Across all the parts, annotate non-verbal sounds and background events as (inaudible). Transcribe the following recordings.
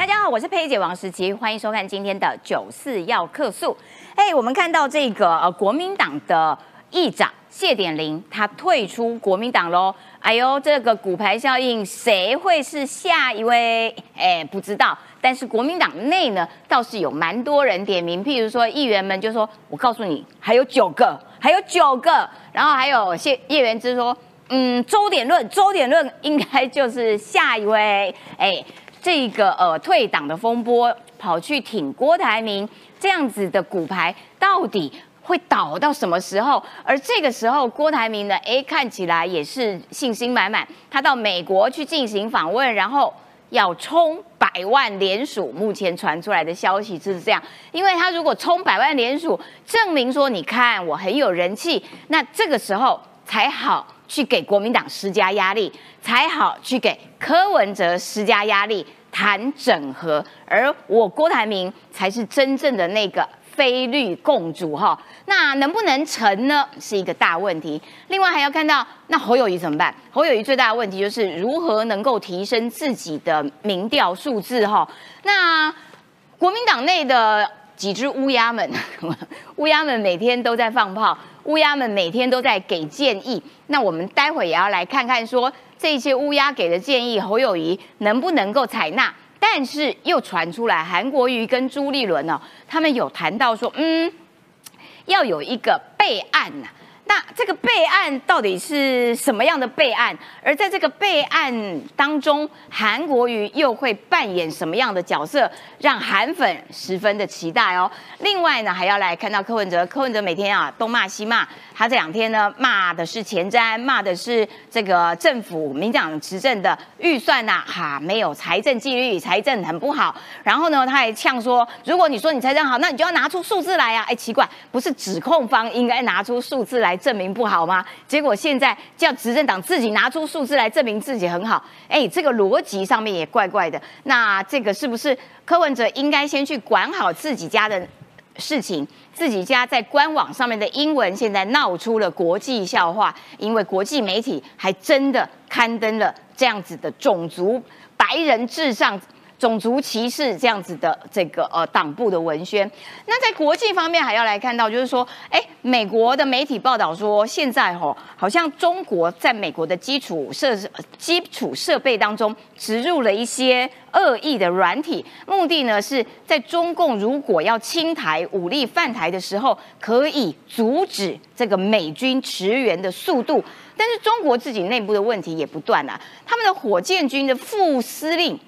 大家好，我是佩姐王时琪，欢迎收看今天的九四要客诉。哎，我们看到这个呃国民党的议长谢点玲，他退出国民党喽。哎呦，这个骨牌效应，谁会是下一位？哎，不知道。但是国民党内呢，倒是有蛮多人点名，譬如说议员们就说：“我告诉你，还有九个，还有九个。”然后还有谢叶元之说：“嗯，周点论，周点论应该就是下一位。”哎。这个呃退党的风波，跑去挺郭台铭这样子的骨牌，到底会倒到什么时候？而这个时候，郭台铭呢，哎，看起来也是信心满满，他到美国去进行访问，然后要冲百万联署。目前传出来的消息就是这样，因为他如果冲百万联署，证明说你看我很有人气，那这个时候才好。去给国民党施加压力，才好去给柯文哲施加压力，谈整合。而我郭台铭才是真正的那个非绿共主哈。那能不能成呢？是一个大问题。另外还要看到，那侯友谊怎么办？侯友谊最大的问题就是如何能够提升自己的民调数字哈。那国民党内的几只乌鸦们，(laughs) 乌鸦们每天都在放炮。乌鸦们每天都在给建议，那我们待会也要来看看，说这些乌鸦给的建议，侯友谊能不能够采纳？但是又传出来，韩国瑜跟朱立伦呢，他们有谈到说，嗯，要有一个备案呐。那这个备案到底是什么样的备案？而在这个备案当中，韩国瑜又会扮演什么样的角色，让韩粉十分的期待哦。另外呢，还要来看到柯文哲，柯文哲每天啊东骂西骂，他这两天呢骂的是前瞻，骂的是这个政府民党执政的预算呐，哈没有财政纪律，财政很不好。然后呢，他还呛说，如果你说你财政好，那你就要拿出数字来呀。哎，奇怪，不是指控方应该拿出数字来？证明不好吗？结果现在叫执政党自己拿出数字来证明自己很好，哎，这个逻辑上面也怪怪的。那这个是不是柯文哲应该先去管好自己家的事情？自己家在官网上面的英文现在闹出了国际笑话，因为国际媒体还真的刊登了这样子的种族白人至上。种族歧视这样子的这个呃党部的文宣，那在国际方面还要来看到，就是说，哎，美国的媒体报道说，现在吼好像中国在美国的基础设施基础设备当中植入了一些恶意的软体，目的呢是在中共如果要清台武力犯台的时候，可以阻止这个美军驰援的速度。但是中国自己内部的问题也不断啊，他们的火箭军的副司令。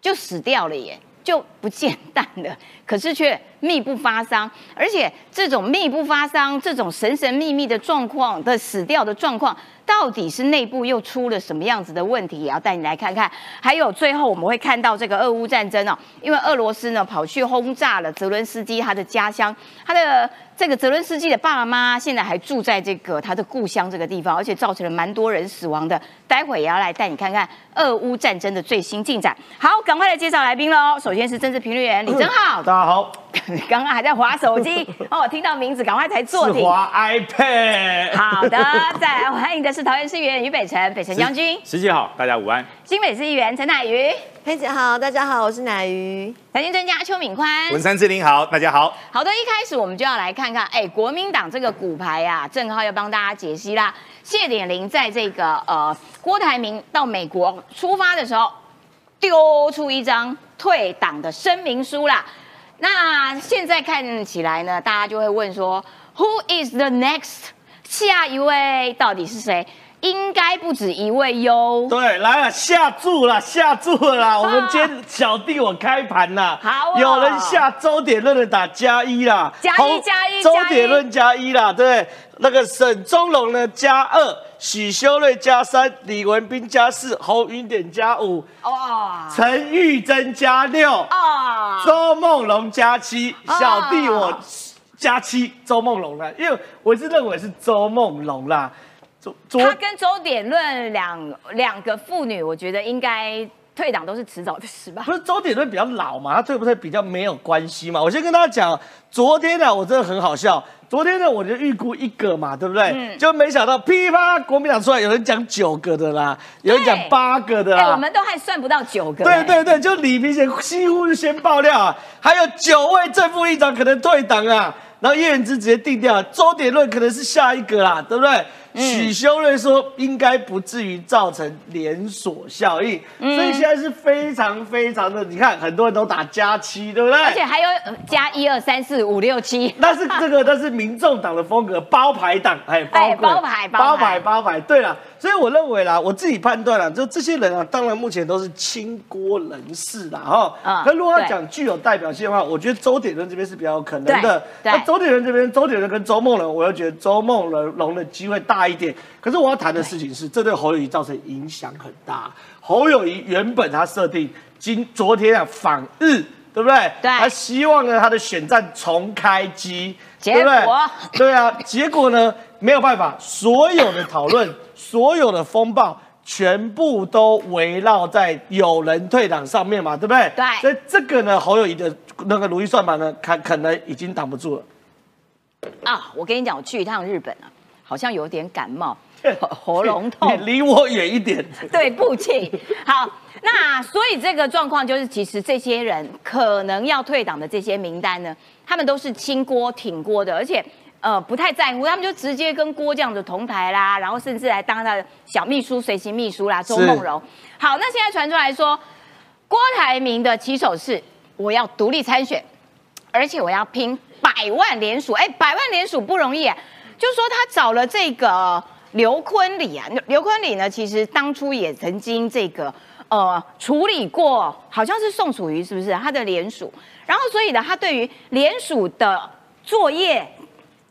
就死掉了耶，就不见蛋了。(laughs) 可是却密不发丧，而且这种密不发丧、这种神神秘秘的状况的死掉的状况，到底是内部又出了什么样子的问题？也要带你来看看。还有最后我们会看到这个俄乌战争哦，因为俄罗斯呢跑去轰炸了泽伦斯基他的家乡，他的。这个泽伦斯基的爸爸妈妈现在还住在这个他的故乡这个地方，而且造成了蛮多人死亡的。待会也要来带你看看俄乌战争的最新进展。好，赶快来介绍来宾喽！首先是政治评论员李正浩，大家好。(laughs) 刚刚还在划手机，(laughs) 哦，我听到名字赶快才坐定。划 iPad。好的，再来欢迎的是桃园市议员于北辰，北辰将军。十姐好，大家午安。新北市议员陈乃瑜。佩姐好，大家好，我是奶鱼。财经专家邱敏宽，文山志玲好，大家好。好的，一开始我们就要来看看，哎，国民党这个骨牌啊，正好要帮大家解析啦。谢点玲在这个呃郭台铭到美国出发的时候，丢出一张退党的声明书啦。那现在看起来呢，大家就会问说，Who is the next？下一位到底是谁？应该不止一位哟。对，来了，下注了，下注了。我们今天小弟我开盘了，好，有人下周点论的打加一啦，加一加一，周点论加一啦，对，那个沈宗龙呢加二，许修睿加三，李文斌加四，侯云典加五，哇，陈玉珍加六，啊，周梦龙加七，小弟我加七，周梦龙了，因为我是认为是周梦龙啦。他跟周点论两两个妇女，我觉得应该退党都是迟早的事吧？不是周点论比较老嘛，他退不退比较没有关系嘛。我先跟大家讲，昨天呢，我真的很好笑。昨天呢，我就预估一个嘛，对不对？嗯。就没想到噼啪，国民党出来有人讲九个的啦，有人讲八个的啦。我们都还算不到九个。对对对，就李明贤几乎是先爆料啊，还有九位正副议长可能退党啊，然后叶仁之直接定掉，周点论可能是下一个啦，对不对？许修睿说，应该不至于造成连锁效应，所以现在是非常非常的，你看很多人都打加七，对不对？而且还有加一二三四五六七。那是这个，那是民众党的风格，包牌党，哎，包包牌，包牌，包牌。对了，所以我认为啦，我自己判断啦，就这些人啊，当然目前都是清锅人士啦，哈。嗯。可如果要讲具有代表性的话，我觉得周点人这边是比较有可能的。那周点人这边，周点人跟周梦龙，我又觉得周梦龙的机会大。大一点，可是我要谈的事情是，这对侯友谊造成影响很大。侯友谊原本他设定今昨天啊访日，对不对？对。他希望呢他的选战重开机，对不对？对啊，结果呢没有办法，所有的讨论，(laughs) 所有的风暴，全部都围绕在有人退党上面嘛，对不对？对。所以这个呢，侯友谊的那个如意算盘呢，可可能已经挡不住了。啊，我跟你讲，我去一趟日本啊。好像有点感冒，喉咙痛，离我远一点。(laughs) 对不起。好，那所以这个状况就是，其实这些人可能要退党的这些名单呢，他们都是清锅挺锅的，而且呃不太在乎，他们就直接跟郭这样子同台啦，然后甚至来当他的小秘书、随行秘书啦。周梦荣。好，那现在传出来说，郭台铭的起手是我要独立参选，而且我要拼百万联署。哎，百万联署不容易。就说他找了这个刘坤礼啊，刘坤礼呢，其实当初也曾经这个呃处理过，好像是宋楚瑜是不是他的联署？然后所以呢，他对于联署的作业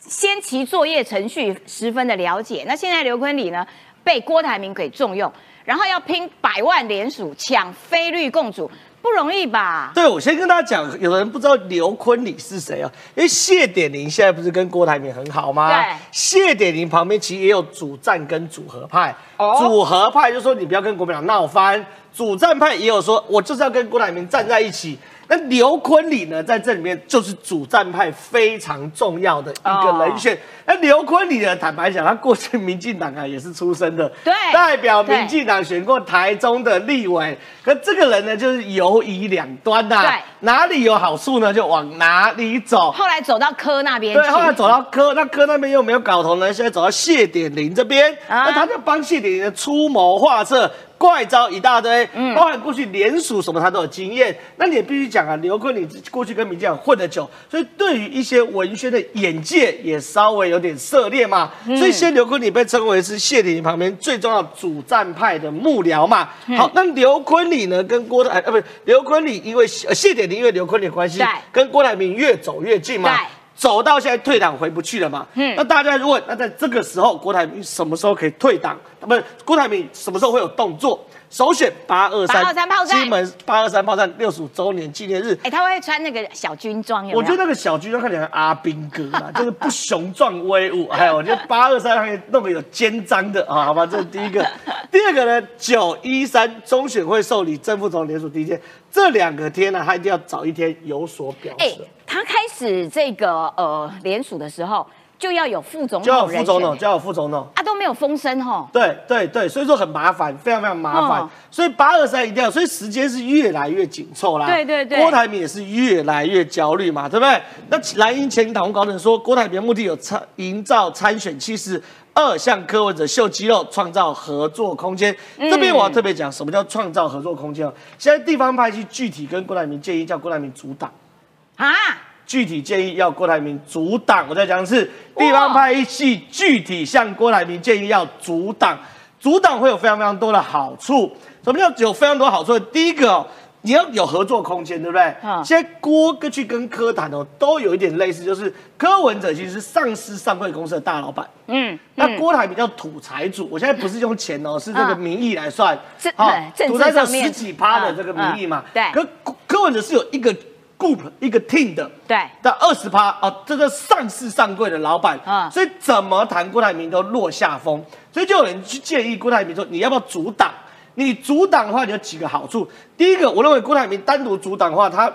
先期作业程序十分的了解。那现在刘坤礼呢被郭台铭给重用，然后要拼百万联署抢非律共主。不容易吧？对，我先跟大家讲，有的人不知道刘坤礼是谁啊？因为谢点玲现在不是跟郭台铭很好吗？对，谢点玲旁边其实也有主战跟组合派。哦，组合派就说你不要跟国民党闹翻，主战派也有说我就是要跟郭台铭站在一起。那刘坤礼呢，在这里面就是主战派非常重要的一个人选。那刘坤礼呢，坦白讲，他过去民进党啊也是出身的，对，代表民进党选过台中的立委。可这个人呢，就是犹疑两端的，对，哪里有好处呢，就往哪里走。后来走到柯那边，对，后来走到柯，那柯那边又没有搞头呢，现在走到谢点玲这边，那他就帮谢点玲出谋划策。怪招一大堆，嗯，包含过去联署什么他都有经验。那你也必须讲啊，刘坤你过去跟民进党混得久，所以对于一些文宣的眼界也稍微有点涉猎嘛。所以现在刘坤你被称为是谢霆旁边最重要主战派的幕僚嘛。好，那刘坤礼呢跟郭台呃不是刘坤礼，因为谢点因为刘坤礼关系，跟郭台铭越走越近嘛。走到现在退党回不去了嘛？嗯，那大家如果那在这个时候，郭台铭什么时候可以退党？不是郭台铭什么时候会有动作？首选八二三炮战，金门八二三炮战六十五周年纪念日。哎，他会穿那个小军装，我觉得那个小军装看起来阿兵哥嘛，(laughs) 就是不雄壮威武。哎，我觉得八二三可以弄个有肩章的啊，好吧，这是第一个。(laughs) 第二个呢，九一三中选会受理正副总联署第一天，这两个天呢，他一定要早一天有所表示。他开始这个呃联署的时候，就要有副总统，就要副总统，就要副总统，啊都没有风声哈。对对对，所以说很麻烦，非常非常麻烦。所以八二三一定要，所以时间是越来越紧凑啦。对对对，郭台铭也是越来越焦虑嘛，对不对？那蓝营前党高层说，郭台铭的目的有参营造参选气势，二向柯文者秀肌肉，创造合作空间。这边我要特别讲，什么叫创造合作空间现在地方派系具体跟郭台铭建议，叫郭台铭阻挡。啊！具体建议要郭台铭阻挡。我再讲一次，地方派系具体向郭台铭建议要阻挡。阻挡会有非常非常多的好处。什么叫有非常多好处？第一个，你要有合作空间，对不对？现在郭哥去跟柯谈哦，都有一点类似，就是柯文哲其实是上市上柜公司的大老板。嗯，那郭台铭叫土财主。我现在不是用钱哦，是这个名义来算。好，土财主十几趴的这个名义嘛。对。可柯文哲是有一个。Group 一个 team 的，对，的二十趴啊，这个上市上柜的老板，啊，所以怎么谈郭台铭都落下风，所以就有人去建议郭台铭说，你要不要阻挡？你阻挡的话，你有几个好处。第一个，我认为郭台铭单独阻挡的话，他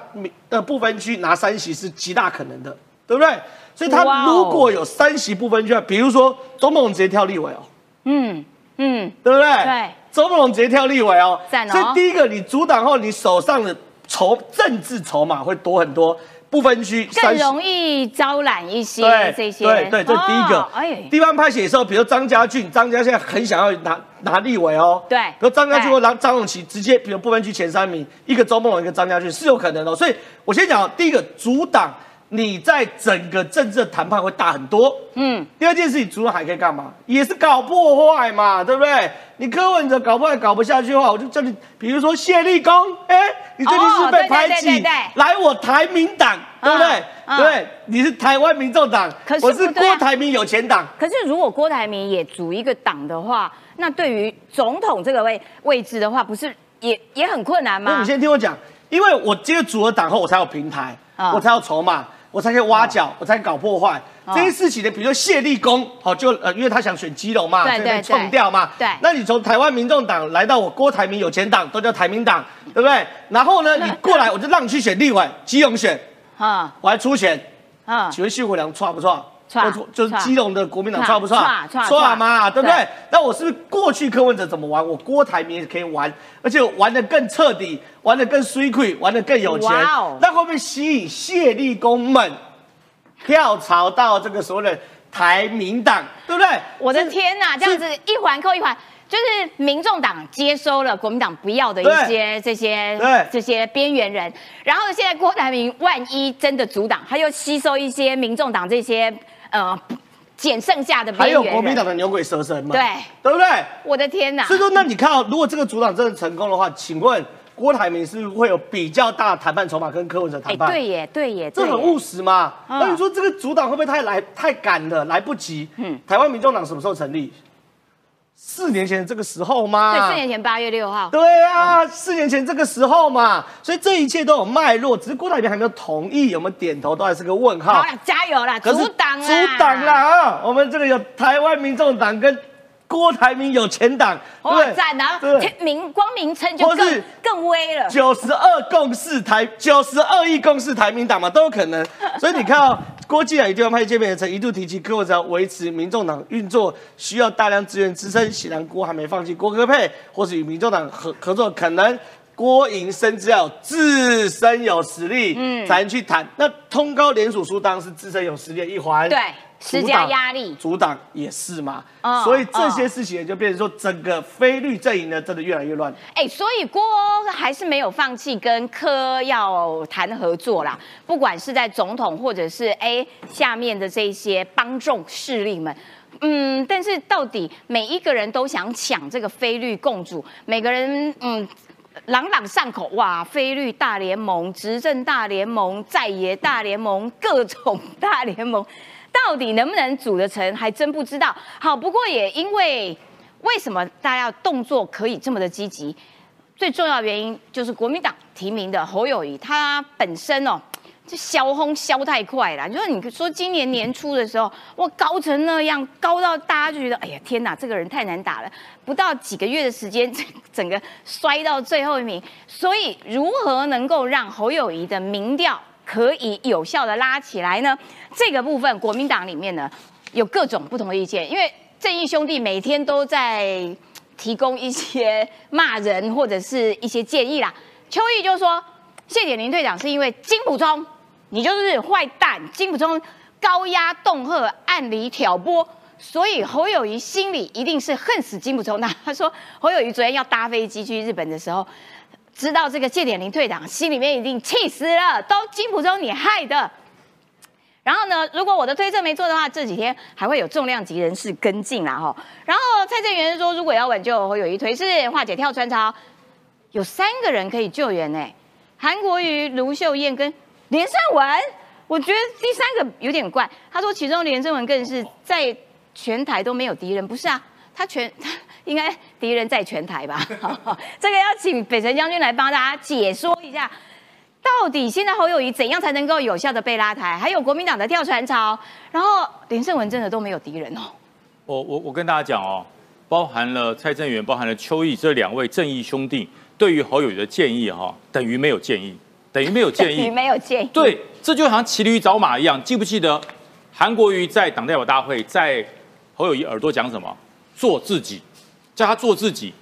的不分区拿三席是极大可能的，对不对？所以他如果有三席不分区，比如说周梦直接跳立委哦，嗯嗯，对不对？对，周梦直接跳立委哦，赞哦。所以第一个，你阻挡后，你手上的筹政治筹码会多很多。不分区更容易招揽一些这些，对对，这是第一个。哎，地方派系的时候，比如张家俊，张家现在很想要拿拿立委哦。对，比如张家俊或张张永琪直接，比如不分区前三名，一个周梦龙，一个张家俊是有可能的。所以我先讲第一个阻挡。你在整个政治的谈判会大很多。嗯，第二件事情，主任还可以干嘛？也是搞破坏嘛，对不对？你柯文哲搞破坏搞不下去的话，我就叫你，比如说谢立功，哎，你最近是被排挤，来我台民党，对不对？对，你是台湾民众党，我是郭台铭有钱党。可是如果郭台铭也组一个党的话，那对于总统这个位位置的话，不是也也很困难吗？那你先听我讲，因为我这个组了党后，我才有平台，我才有筹码。我才可以挖角，我才搞破坏这些事情呢。比如说谢立功，好就呃，因为他想选基隆嘛，对被冲掉嘛。对，那你从台湾民众党来到我郭台铭有钱党，都叫台民党，对不对？然后呢，你过来我就让你去选立委，基隆选，啊，我还出钱，啊，请问谢国良错不错？错，就是基隆的国民党错不错？错嘛，对不对？那我是不是过去柯文哲怎么玩，我郭台铭也可以玩，而且玩的更彻底，玩的更水亏，玩的更有钱。那会不会吸引谢立功们跳槽到这个所谓的台民党，对不对？我的天哪，这样子一环扣一环。就是民众党接收了国民党不要的一些这些这些边缘人，然后现在郭台铭万一真的阻挡，他又吸收一些民众党这些呃捡剩下的还有国民党的牛鬼蛇神嘛？对，对不对？我的天哪！所以说，那你看，如果这个阻挡真的成功的话，请问郭台铭是会有比较大的谈判筹码跟柯文哲谈判？对耶，对耶，这很务实嘛。那你说这个阻挡会不会太来太赶了，来不及？嗯，台湾民众党什么时候成立？四年前这个时候嘛，对，四年前八月六号，对啊，四年前这个时候嘛，所以这一切都有脉络，只是郭台铭还没有同意，有没有点头都还是个问号。好了，加油啦，阻挡阻挡啦啊！我们这个有台湾民众党跟。郭台铭有前党，哇赞啊！名光明称就更更威了。九十二共识台，九十二亿共识台民党嘛，都有可能。所以你看到郭靖啊与地方派见面曾一度提及，柯文哲维持民众党运作需要大量资源支撑，显然郭还没放弃郭科配，或是与民众党合合作，可能郭营深知要自身有实力，嗯，才能去谈。那通高联署书当然是自身有实力的一环，对。施加压力，阻挡也是嘛，所以这些事情也就变成说，整个非律阵营呢，真的越来越乱。哎，所以郭还是没有放弃跟柯要谈合作啦，不管是在总统或者是哎下面的这些帮众势力们，嗯，但是到底每一个人都想抢这个菲律共主，每个人嗯朗朗上口哇，菲律大联盟、执政大联盟、在野大联盟、各种大联盟。到底能不能组得成，还真不知道。好，不过也因为为什么大家动作可以这么的积极，最重要原因就是国民党提名的侯友谊，他本身哦，这销轰销太快了。就是你说今年年初的时候，哇，高成那样，高到大家就觉得，哎呀，天哪，这个人太难打了。不到几个月的时间，整个摔到最后一名。所以，如何能够让侯友谊的民调？可以有效的拉起来呢？这个部分国民党里面呢有各种不同的意见，因为正义兄弟每天都在提供一些骂人或者是一些建议啦。邱毅就说谢点林队长是因为金普聪，你就是坏蛋，金普聪高压恫吓、暗里挑拨，所以侯友谊心里一定是恨死金普聪。那他说侯友谊昨天要搭飞机去日本的时候。知道这个谢点林退党，心里面已经气死了，都金普中你害的。然后呢，如果我的推测没错的话，这几天还会有重量级人士跟进啦哈。然后蔡正元说，如果要挽救，会有一推是化解跳船潮，有三个人可以救援呢，韩国瑜、卢秀燕跟连胜文。我觉得第三个有点怪，他说其中连胜文更是在全台都没有敌人，不是啊？他全他。应该敌人在全台吧？(laughs) 这个要请北辰将军来帮大家解说一下，到底现在侯友谊怎样才能够有效的被拉台？还有国民党的跳船潮，然后连胜文真的都没有敌人哦。我我我跟大家讲哦，包含了蔡正元，包含了邱毅这两位正义兄弟，对于侯友谊的建议哈，等于没有建议，等于没有建议，(laughs) 没有建议。对，这就好像骑驴找马一样。记不记得韩国瑜在党代表大会在侯友谊耳朵讲什么？做自己，叫他做自己。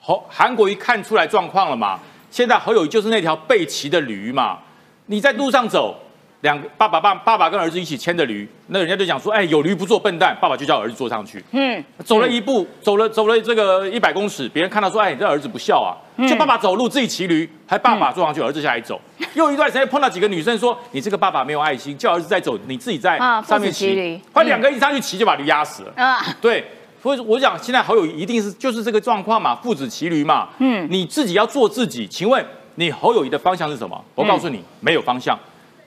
侯韩国瑜看出来状况了嘛？现在侯友谊就是那条被骑的驴嘛？你在路上走。两个爸爸爸爸爸跟儿子一起牵着驴，那人家就讲说，哎，有驴不做笨蛋，爸爸就叫儿子坐上去。嗯，走了一步，走了走了这个一百公尺，别人看到说，哎，你这儿子不孝啊，就爸爸走路自己骑驴，还爸爸坐上去，儿子下来走。又一段时间碰到几个女生说，你这个爸爸没有爱心，叫儿子再走，你自己在上面骑。快两个一上去骑就把驴压死了。啊，对，所以我讲现在好友一定是就是这个状况嘛，父子骑驴嘛。嗯，你自己要做自己。请问你侯友谊的方向是什么？我告诉你，没有方向。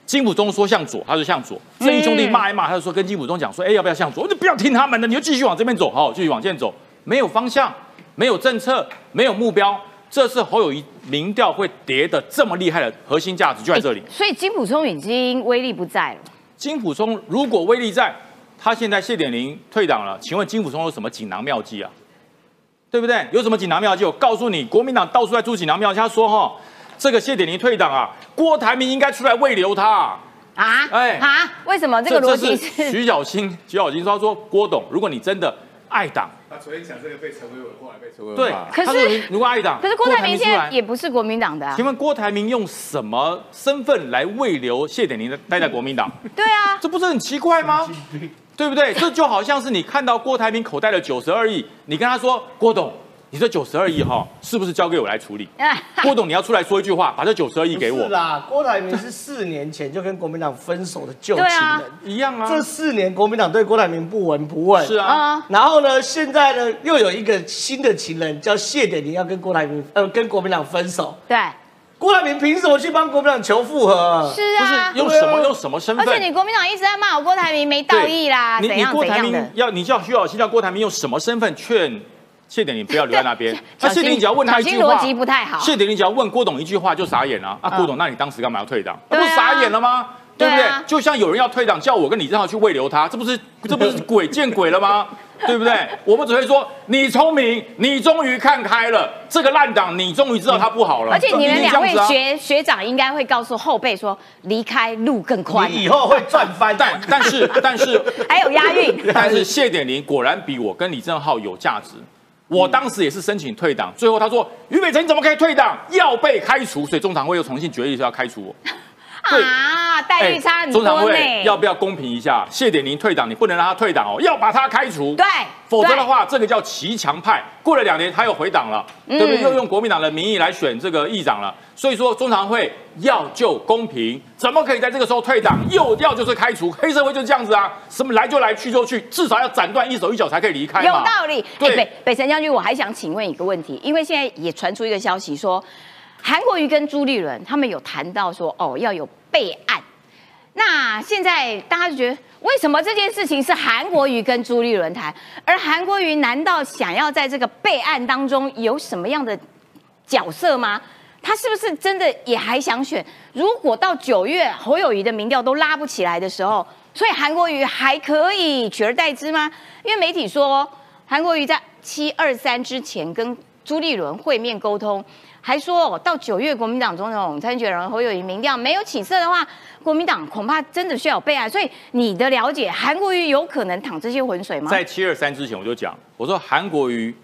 金普忠说向左，他就向左。正义兄弟骂一骂，他就说跟金普忠讲说，哎，要不要向左？你不要听他们的，你就继续往这边走，好，继续往前走。没有方向，没有政策，没有目标，这是侯友谊民调会跌的这么厉害的核心价值就在这里。所以金普忠已经威力不在了。金普忠如果威力在，他现在谢点玲退党了，请问金普忠有什么锦囊妙计啊？对不对？有什么锦囊妙计？我告诉你，国民党到处在出锦囊妙计。他说哈。这个谢点玲退党啊，郭台铭应该出来慰留他啊！哎啊，为什么这个逻辑是？徐小新，(laughs) 徐小新说他说郭董，如果你真的爱党，他昨天讲这个被陈伟伟，后来被陈伟伟对，可是如果爱党，可是郭台铭现在也不是国民党的。啊请问郭台铭用什么身份来慰留谢点玲的待在国民党？对啊，这不是很奇怪吗？(laughs) 对不对？(laughs) 这就好像是你看到郭台铭口袋的九十二亿，你跟他说郭董。你这九十二亿哈，是不是交给我来处理？(laughs) 郭董，你要出来说一句话，把这九十二亿给我。是啦，郭台铭是四年前就跟国民党分手的旧情人，一样啊。这四年国民党对郭台铭不闻不问。是啊。然后呢，现在呢又有一个新的情人叫谢点玲要跟郭台铭呃跟国民党分手。对。郭台铭凭什么去帮国民党求复合？是啊。用什么用什么身份？而且你国民党一直在骂我郭台铭没道义啦，怎样怎样的？要你叫徐小新叫郭台铭用什么身份劝？谢点玲不要留在那边。那谢点玲只要问他一句话，逻辑不太好。谢点玲只要问郭董一句话就傻眼了。啊，郭董，那你当时干嘛要退党？不傻眼了吗？对不对？就像有人要退党，叫我跟李正浩去慰留他，这不是这不是 (laughs) 鬼见鬼了吗？对不对？我们只会说你聪明，你终于看开了这个烂党，你终于知道他不好了。而且你们两位学学长应该会告诉后辈说，离开路更宽，以后会赚翻。但但是但是 (laughs) 还有押韵。(laughs) 但是谢点玲果然比我跟李正浩有价值。我当时也是申请退党，最后他说于北辰你怎么可以退党？要被开除，所以中常会又重新决议说要开除我。啊，待遇差很多中常会要不要公平一下？谢点玲退党，你不能让他退党哦，要把他开除。对，否则的话，这个叫骑墙派。过了两年，他又回党了，对不对？又用国民党的名义来选这个议长了。所以说，中常会要就公平，怎么可以在这个时候退党？又要就是开除，黑社会就是这样子啊！什么来就来，去就去，至少要斩断一手一脚才可以离开有道理。对，北北辰将军，我还想请问一个问题，因为现在也传出一个消息说。韩国瑜跟朱立伦他们有谈到说，哦，要有备案。那现在大家就觉得，为什么这件事情是韩国瑜跟朱立伦谈，而韩国瑜难道想要在这个备案当中有什么样的角色吗？他是不是真的也还想选？如果到九月侯友谊的民调都拉不起来的时候，所以韩国瑜还可以取而代之吗？因为媒体说，韩国瑜在七二三之前跟朱立伦会面沟通。还说到九月国民党总统参选人侯友谊民调没有起色的话，国民党恐怕真的需要备案。所以你的了解，韩国瑜有可能淌这些浑水吗？在七二三之前，我就讲，我说韩国瑜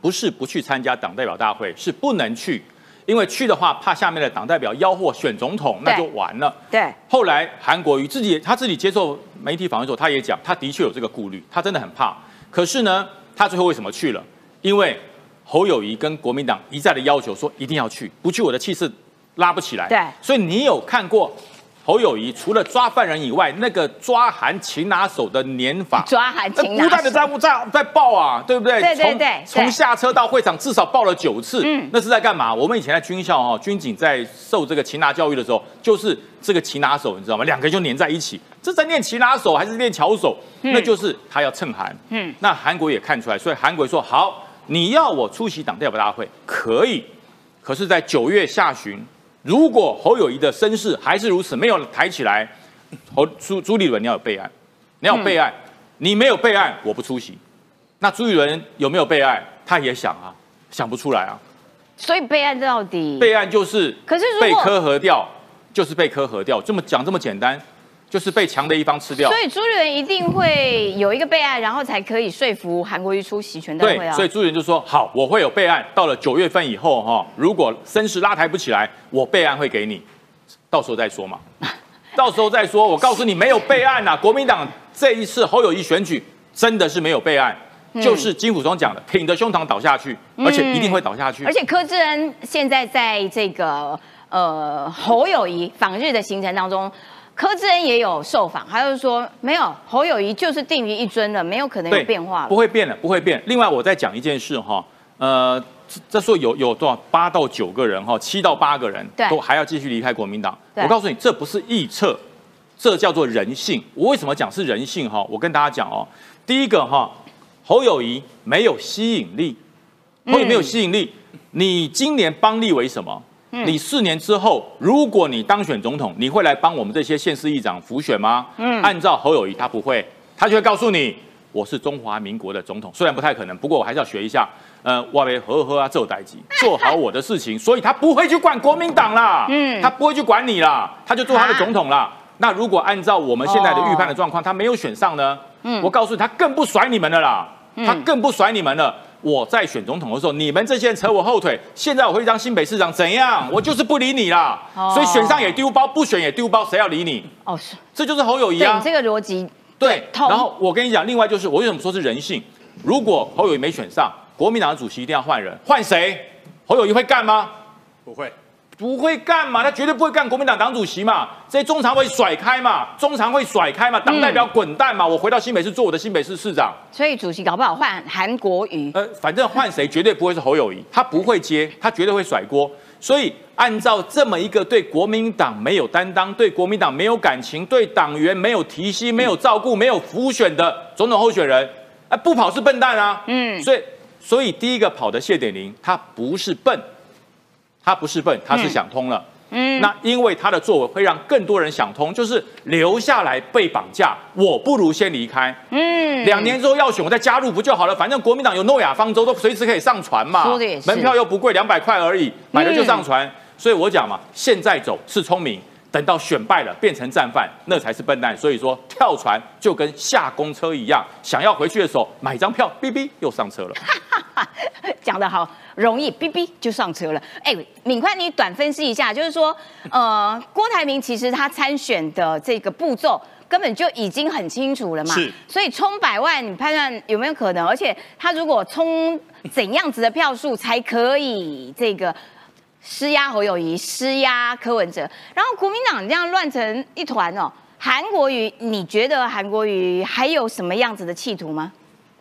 不是不去参加党代表大会，是不能去，因为去的话怕下面的党代表吆喝选总统，那就完了。对。后来韩国瑜自己他自己接受媒体访问时候，他也讲，他的确有这个顾虑，他真的很怕。可是呢，他最后为什么去了？因为。侯友谊跟国民党一再的要求说一定要去，不去我的气势拉不起来。对，所以你有看过侯友谊除了抓犯人以外，那个抓韩擒拿手的年法，抓韩擒拿手，不断的在在在报啊，对不对？对对对。从下车到会场至少报了九次。嗯，那是在干嘛？我们以前在军校哈，军警在受这个擒拿教育的时候，就是这个擒拿手，你知道吗？两个人就粘在一起，这在练擒拿手还是练巧手？那就是他要蹭韩。嗯，那韩国也看出来，所以韩国说好。你要我出席党代表大会可以，可是，在九月下旬，如果侯友谊的身世还是如此，没有抬起来，侯朱朱立伦你要有备案，你要备案，你没有备案，我不出席。那朱立伦有没有备案？他也想啊，想不出来啊。所以备案到底？备案就是，可是被科核掉，就是被科核掉，这么讲这么简单，就是被强的一方吃掉。所以朱立伦一定会有一个备案，然后才可以说服韩国瑜出席全大会啊。对，所以朱立伦就说：好，我会有备案。到了九月份以后哈，如果声势拉抬不起来，我备案会给你，到时候再说嘛。(laughs) 到时候再说。我告诉你，没有备案呐。国民党这一次侯友谊选举真的是没有备案。就是金虎中讲的，挺着胸膛倒下去，而且一定会倒下去。而且柯志恩现在在这个呃侯友谊访日的行程当中，柯志恩也有受访，他就说没有侯友谊就是定于一尊了，没有可能有变化，不会变了，不会变。另外，我再讲一件事哈，呃，这说有有多少八到九个人哈，七到八个人都还要继续离开国民党。我告诉你，这不是臆测，这叫做人性。我为什么讲是人性哈？我跟大家讲哦，第一个哈。侯友谊没有吸引力，侯友没有吸引力。你今年帮立为什么？你四年之后，如果你当选总统，你会来帮我们这些县市议长辅选吗？嗯，按照侯友谊，他不会，他就会告诉你，我是中华民国的总统。虽然不太可能，不过我还是要学一下。呃，外围和和啊，做代级，(laughs) 做好我的事情，所以他不会去管国民党啦。嗯，他不会去管你啦，他就做他的总统啦。那如果按照我们现在的预判的状况，他没有选上呢？嗯，我告诉你，他更不甩你们的啦。他更不甩你们了。我在选总统的时候，你们这些人扯我后腿。现在我会当新北市长，怎样？我就是不理你啦。所以选上也丢包，不选也丢包，谁要理你？哦，是，这就是侯友谊啊。这个逻辑对。然后我跟你讲，另外就是我为什么说是人性？如果侯友谊没选上，国民党的主席一定要换人，换谁？侯友谊会干吗？不会。不会干嘛？他绝对不会干国民党党主席嘛？这些中常会甩开嘛？中常会甩开嘛？党代表滚蛋嘛？我回到新北市做我的新北市市长。所以主席搞不好换韩国瑜。呃，反正换谁绝对不会是侯友谊，他不会接，他绝对会甩锅。所以按照这么一个对国民党没有担当、对国民党没有感情、对党员没有提携、没有照顾、没有辅选的总统候选人，啊，不跑是笨蛋啊。嗯。所以，所以第一个跑的谢点玲，他不是笨。他不是笨，他是想通了。嗯，那因为他的作为会让更多人想通，就是留下来被绑架，我不如先离开。嗯，两年之后要选，我再加入不就好了？反正国民党有诺亚方舟，都随时可以上船嘛。门票又不贵，两百块而已，买了就上船。所以我讲嘛，现在走是聪明。等到选败了变成战犯，那才是笨蛋。所以说跳船就跟下公车一样，想要回去的时候买张票，哔哔又上车了。(laughs) 讲得好，容易哔哔就上车了。哎，敏宽，你短分析一下，就是说，呃，郭台铭其实他参选的这个步骤根本就已经很清楚了嘛。是。所以冲百万，你判断有没有可能？而且他如果冲怎样子的票数才可以这个？施压侯友谊，施压柯文哲，然后国民党这样乱成一团哦。韩国瑜，你觉得韩国瑜还有什么样子的企图吗？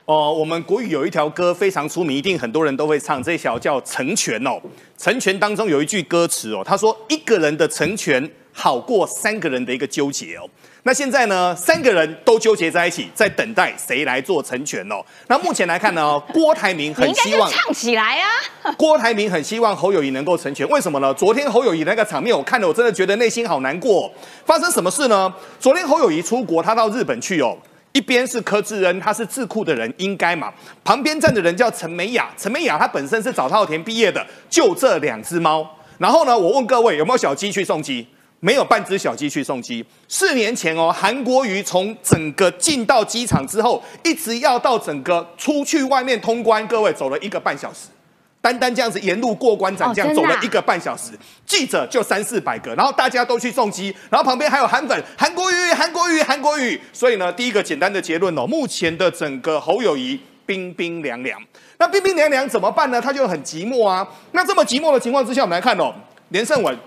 哦，我们国语有一条歌非常出名，一定很多人都会唱。这条叫《成全》哦，《成全》当中有一句歌词哦，他说：“一个人的成全好过三个人的一个纠结哦。”那现在呢？三个人都纠结在一起，在等待谁来做成全哦。那目前来看呢，郭台铭很希望唱起来啊。(laughs) 郭台铭很希望侯友谊能够成全，为什么呢？昨天侯友谊那个场面，我看了，我真的觉得内心好难过。发生什么事呢？昨天侯友谊出国，他到日本去哦。一边是柯志恩，他是智库的人，应该嘛。旁边站的人叫陈美雅，陈美雅她本身是早稻田毕业的，就这两只猫。然后呢，我问各位有没有小鸡去送鸡？没有半只小鸡去送鸡。四年前哦，韩国瑜从整个进到机场之后，一直要到整个出去外面通关，各位走了一个半小时，单单这样子沿路过关斩将走了一个半小时，记者就三四百个，然后大家都去送机，然后旁边还有韩粉，韩国瑜，韩国瑜，韩国瑜。所以呢，第一个简单的结论哦，目前的整个侯友谊冰冰凉凉。那冰冰凉凉怎么办呢？他就很寂寞啊。那这么寂寞的情况之下，我们来看哦，连胜文。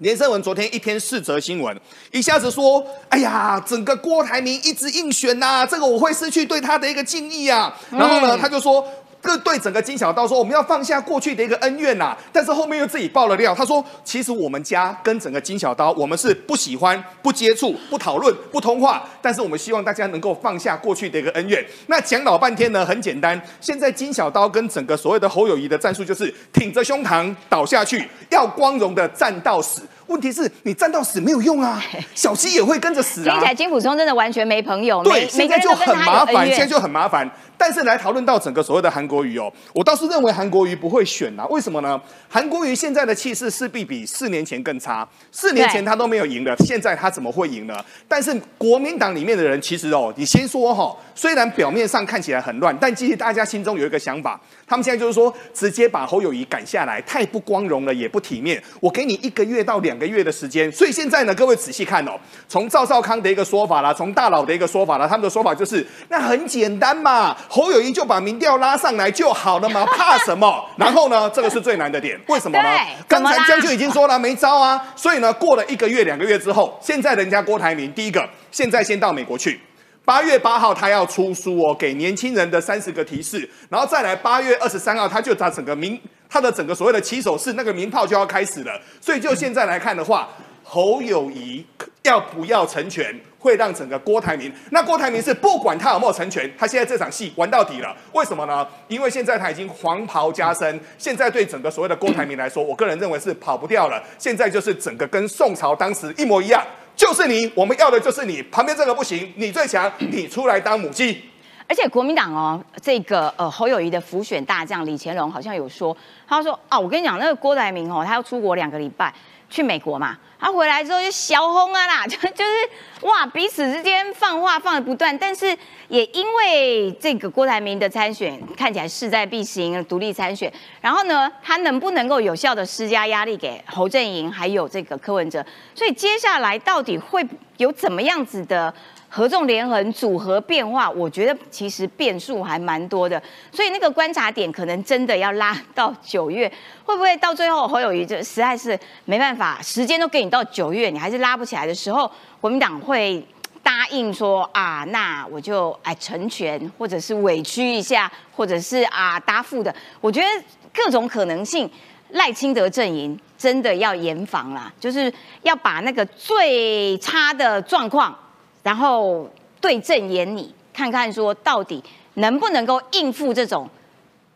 连胜文昨天一篇四则新闻，一下子说：“哎呀，整个郭台铭一直应选呐，这个我会失去对他的一个敬意啊。”然后呢，他就说。各对整个金小刀说，我们要放下过去的一个恩怨呐。但是后面又自己爆了料，他说，其实我们家跟整个金小刀，我们是不喜欢、不接触、不讨论、不通话。但是我们希望大家能够放下过去的一个恩怨。那讲老半天呢，很简单。现在金小刀跟整个所谓的侯友谊的战术，就是挺着胸膛倒下去，要光荣的战到死。问题是你站到死没有用啊，(laughs) 小溪也会跟着死啊。听起来金普松真的完全没朋友。对，现在就很麻烦，现在就很麻烦。但是来讨论到整个所谓的韩国瑜哦，我倒是认为韩国瑜不会选啊。为什么呢？韩国瑜现在的气势势必比四年前更差。四年前他都没有赢的，现在他怎么会赢呢？但是国民党里面的人其实哦，你先说哈，虽然表面上看起来很乱，但其实大家心中有一个想法，他们现在就是说直接把侯友谊赶下来，太不光荣了，也不体面。我给你一个月到两个月的时间，所以现在呢，各位仔细看哦，从赵少康的一个说法啦，从大佬的一个说法啦，他们的说法就是那很简单嘛，侯友谊就把民调拉上来就好了嘛，(laughs) 怕什么？然后呢，这个是最难的点，(laughs) 为什么呢？刚才将军已经说了没招啊，所以呢，过了一个月、两个月之后，现在人家郭台铭第一个，现在先到美国去。八月八号他要出书哦，给年轻人的三十个提示，然后再来八月二十三号他就把整个名他的整个所谓的起手式那个名炮就要开始了。所以就现在来看的话，侯友谊要不要成全，会让整个郭台铭。那郭台铭是不管他有没有成全，他现在这场戏玩到底了。为什么呢？因为现在他已经黄袍加身，现在对整个所谓的郭台铭来说，我个人认为是跑不掉了。现在就是整个跟宋朝当时一模一样。就是你，我们要的就是你。旁边这个不行，你最强，你出来当母鸡。而且国民党哦，这个呃侯友谊的辅选大将李乾隆好像有说，他说啊，我跟你讲，那个郭台铭哦，他要出国两个礼拜，去美国嘛。他回来之后就小轰啊啦，(laughs) 就就是哇，彼此之间放话放的不断，但是也因为这个郭台铭的参选看起来势在必行，独立参选，然后呢，他能不能够有效的施加压力给侯阵营还有这个柯文哲？所以接下来到底会有怎么样子的？合纵连横组合变化，我觉得其实变数还蛮多的，所以那个观察点可能真的要拉到九月，会不会到最后侯友谊就实在是没办法，时间都给你到九月，你还是拉不起来的时候，国民党会答应说啊，那我就哎成全，或者是委屈一下，或者是啊答复的，我觉得各种可能性，赖清德阵营真的要严防啦，就是要把那个最差的状况。然后对症演你，看看说到底能不能够应付这种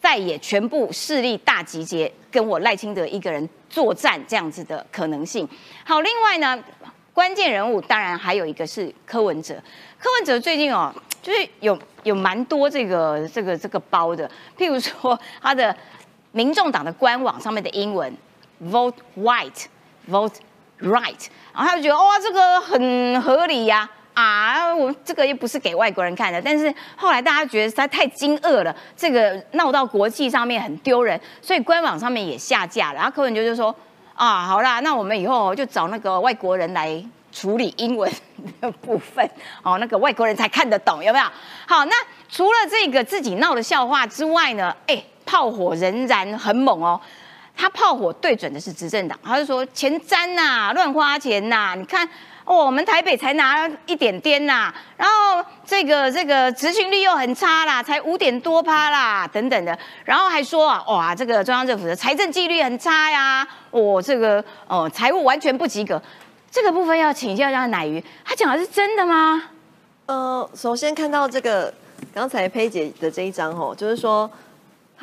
再也全部势力大集结，跟我赖清德一个人作战这样子的可能性。好，另外呢，关键人物当然还有一个是柯文哲。柯文哲最近哦，(tsk) 就是有有蛮多这个这个这个包的，譬如说他的民众党的官网上面的英文 vote white，vote right，然后他就觉得哇，这个很合理呀。啊我这个又不是给外国人看的，但是后来大家觉得实在太惊愕了，这个闹到国际上面很丢人，所以官网上面也下架了。然后柯文哲就说：“啊，好啦，那我们以后就找那个外国人来处理英文的部分，哦，那个外国人才看得懂，有没有？好，那除了这个自己闹的笑话之外呢，哎，炮火仍然很猛哦。他炮火对准的是执政党，他就说钱沾呐，乱花钱呐，你看。”哦，我们台北才拿一点点呐，然后这个这个执行率又很差啦，才五点多趴啦，等等的，然后还说啊，哇，这个中央政府的财政纪律很差呀，哦，这个哦财务完全不及格，这个部分要请教一下奶鱼，他讲的是真的吗？呃，首先看到这个刚才佩姐的这一张哦，就是说。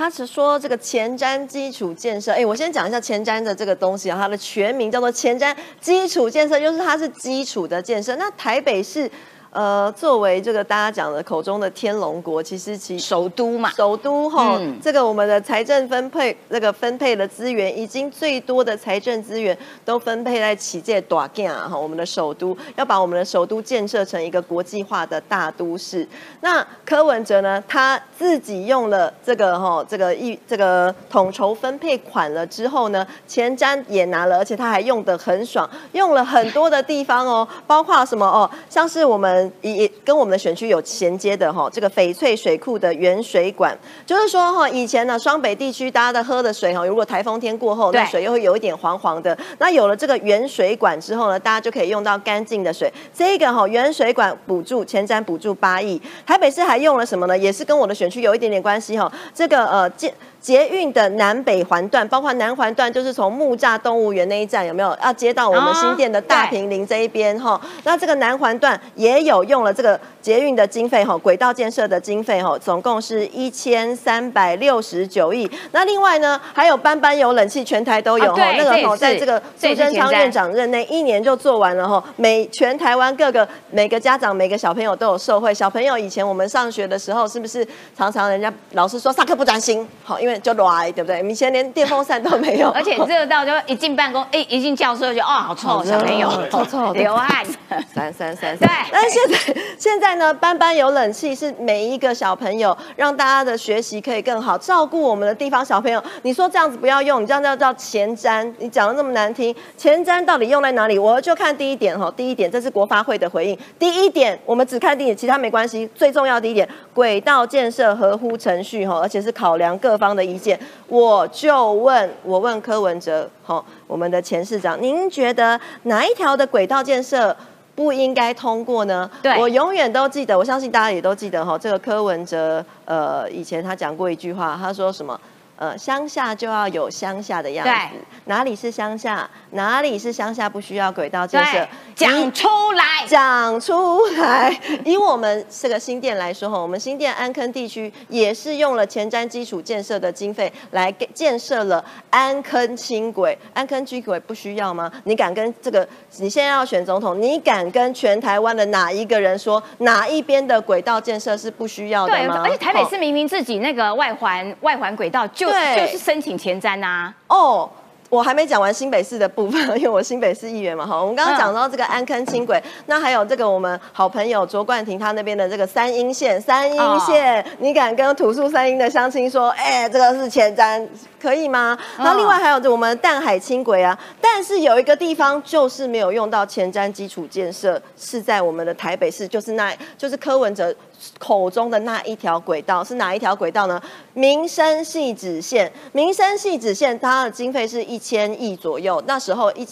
他是说这个前瞻基础建设，哎，我先讲一下前瞻的这个东西啊，它的全名叫做前瞻基础建设，就是它是基础的建设。那台北市。呃，作为这个大家讲的口中的天龙国，其实其首都嘛，首都哈，这个我们的财政分配，那个分配的资源，已经最多的财政资源都分配在旗舰大建啊哈，我们的首都要把我们的首都建设成一个国际化的大都市。那柯文哲呢，他自己用了这个哈，这个一这个统筹分配款了之后呢，前瞻也拿了，而且他还用的很爽，用了很多的地方哦，包括什么哦，像是我们。也跟我们的选区有衔接的哈，这个翡翠水库的原水管，就是说哈，以前呢双北地区大家的喝的水哈，如果台风天过后，那水又会有一点黄黄的。那有了这个原水管之后呢，大家就可以用到干净的水。这个哈原水管补助前瞻补助八亿，台北市还用了什么呢？也是跟我的选区有一点点关系哈。这个呃建。捷运的南北环段，包括南环段，就是从木栅动物园那一站，有没有要接到我们新店的大平林这一边哈？那这个南环段也有用了这个捷运的经费哈，轨道建设的经费哈，总共是一千三百六十九亿。那另外呢，还有班班有冷气，全台都有哈。那个哈，在这个苏贞昌院长任内，一年就做完了哈。每全台湾各个每个家长每个小朋友都有受惠。小朋友以前我们上学的时候，是不是常常人家老师说上课不专心？好，因为就热，对不对？以前连电风扇都没有，而且热到就一进办公，哎，一进教室就哦，好臭，小朋友好臭，流汗，三三三。对，但是现在现在呢，班班有冷气，是每一个小朋友让大家的学习可以更好，照顾我们的地方小朋友。你说这样子不要用，你这样叫叫前瞻，你讲的那么难听，前瞻到底用在哪里？我就看第一点哈，第一点这是国发会的回应。第一点，我们只看第一点，其他没关系。最重要的一点，轨道建设合乎程序哈，而且是考量各方的意见。我就问，我问柯文哲，哈，我们的前市长，您觉得哪一条的轨道建设？不应该通过呢？对，我永远都记得，我相信大家也都记得哈。这个柯文哲，呃，以前他讲过一句话，他说什么？呃，乡下就要有乡下的样子。哪里是乡下？哪里是乡下？不需要轨道建设。讲出来，讲出来。(laughs) 以我们这个新店来说哈，我们新店安坑地区也是用了前瞻基础建设的经费来建设了安坑轻轨。安坑轻轨不需要吗？你敢跟这个？你现在要选总统，你敢跟全台湾的哪一个人说哪一边的轨道建设是不需要的吗？对，而且台北市明明自己那个外环外环轨道就。就是申请前瞻呐。哦，我还没讲完新北市的部分，(laughs) 因为我新北市议员嘛。哈，我们刚刚讲到这个安坑轻轨，那还有这个我们好朋友卓冠廷他那边的这个三阴线，三阴线，你敢跟土树三阴的乡亲说，哎，这个是前瞻，可以吗？那另外还有我们淡海轻轨啊，但是有一个地方就是没有用到前瞻基础建设，是在我们的台北市，就是那，就是柯文哲。口中的那一条轨道是哪一条轨道呢？民生系指线，民生系指线，它的经费是一千亿左右。那时候一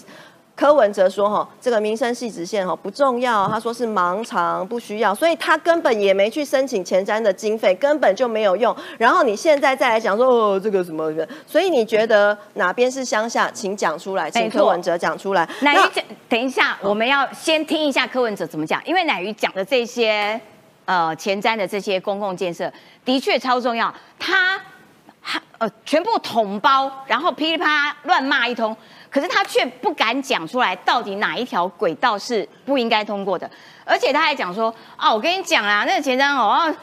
柯文哲说：“哈，这个民生系直线哈不重要，他说是盲肠，不需要，所以他根本也没去申请前瞻的经费，根本就没有用。然后你现在再来讲说哦，这个什么？所以你觉得哪边是乡下？请讲出来，请柯文哲讲出来。乃瑜讲，等一下，我们要先听一下柯文哲怎么讲，因为乃瑜讲的这些。”呃，前瞻的这些公共建设的确超重要，他呃全部统包，然后噼里啪啦乱骂一通，可是他却不敢讲出来，到底哪一条轨道是不应该通过的，而且他还讲说啊，我跟你讲啊，那个前瞻哦，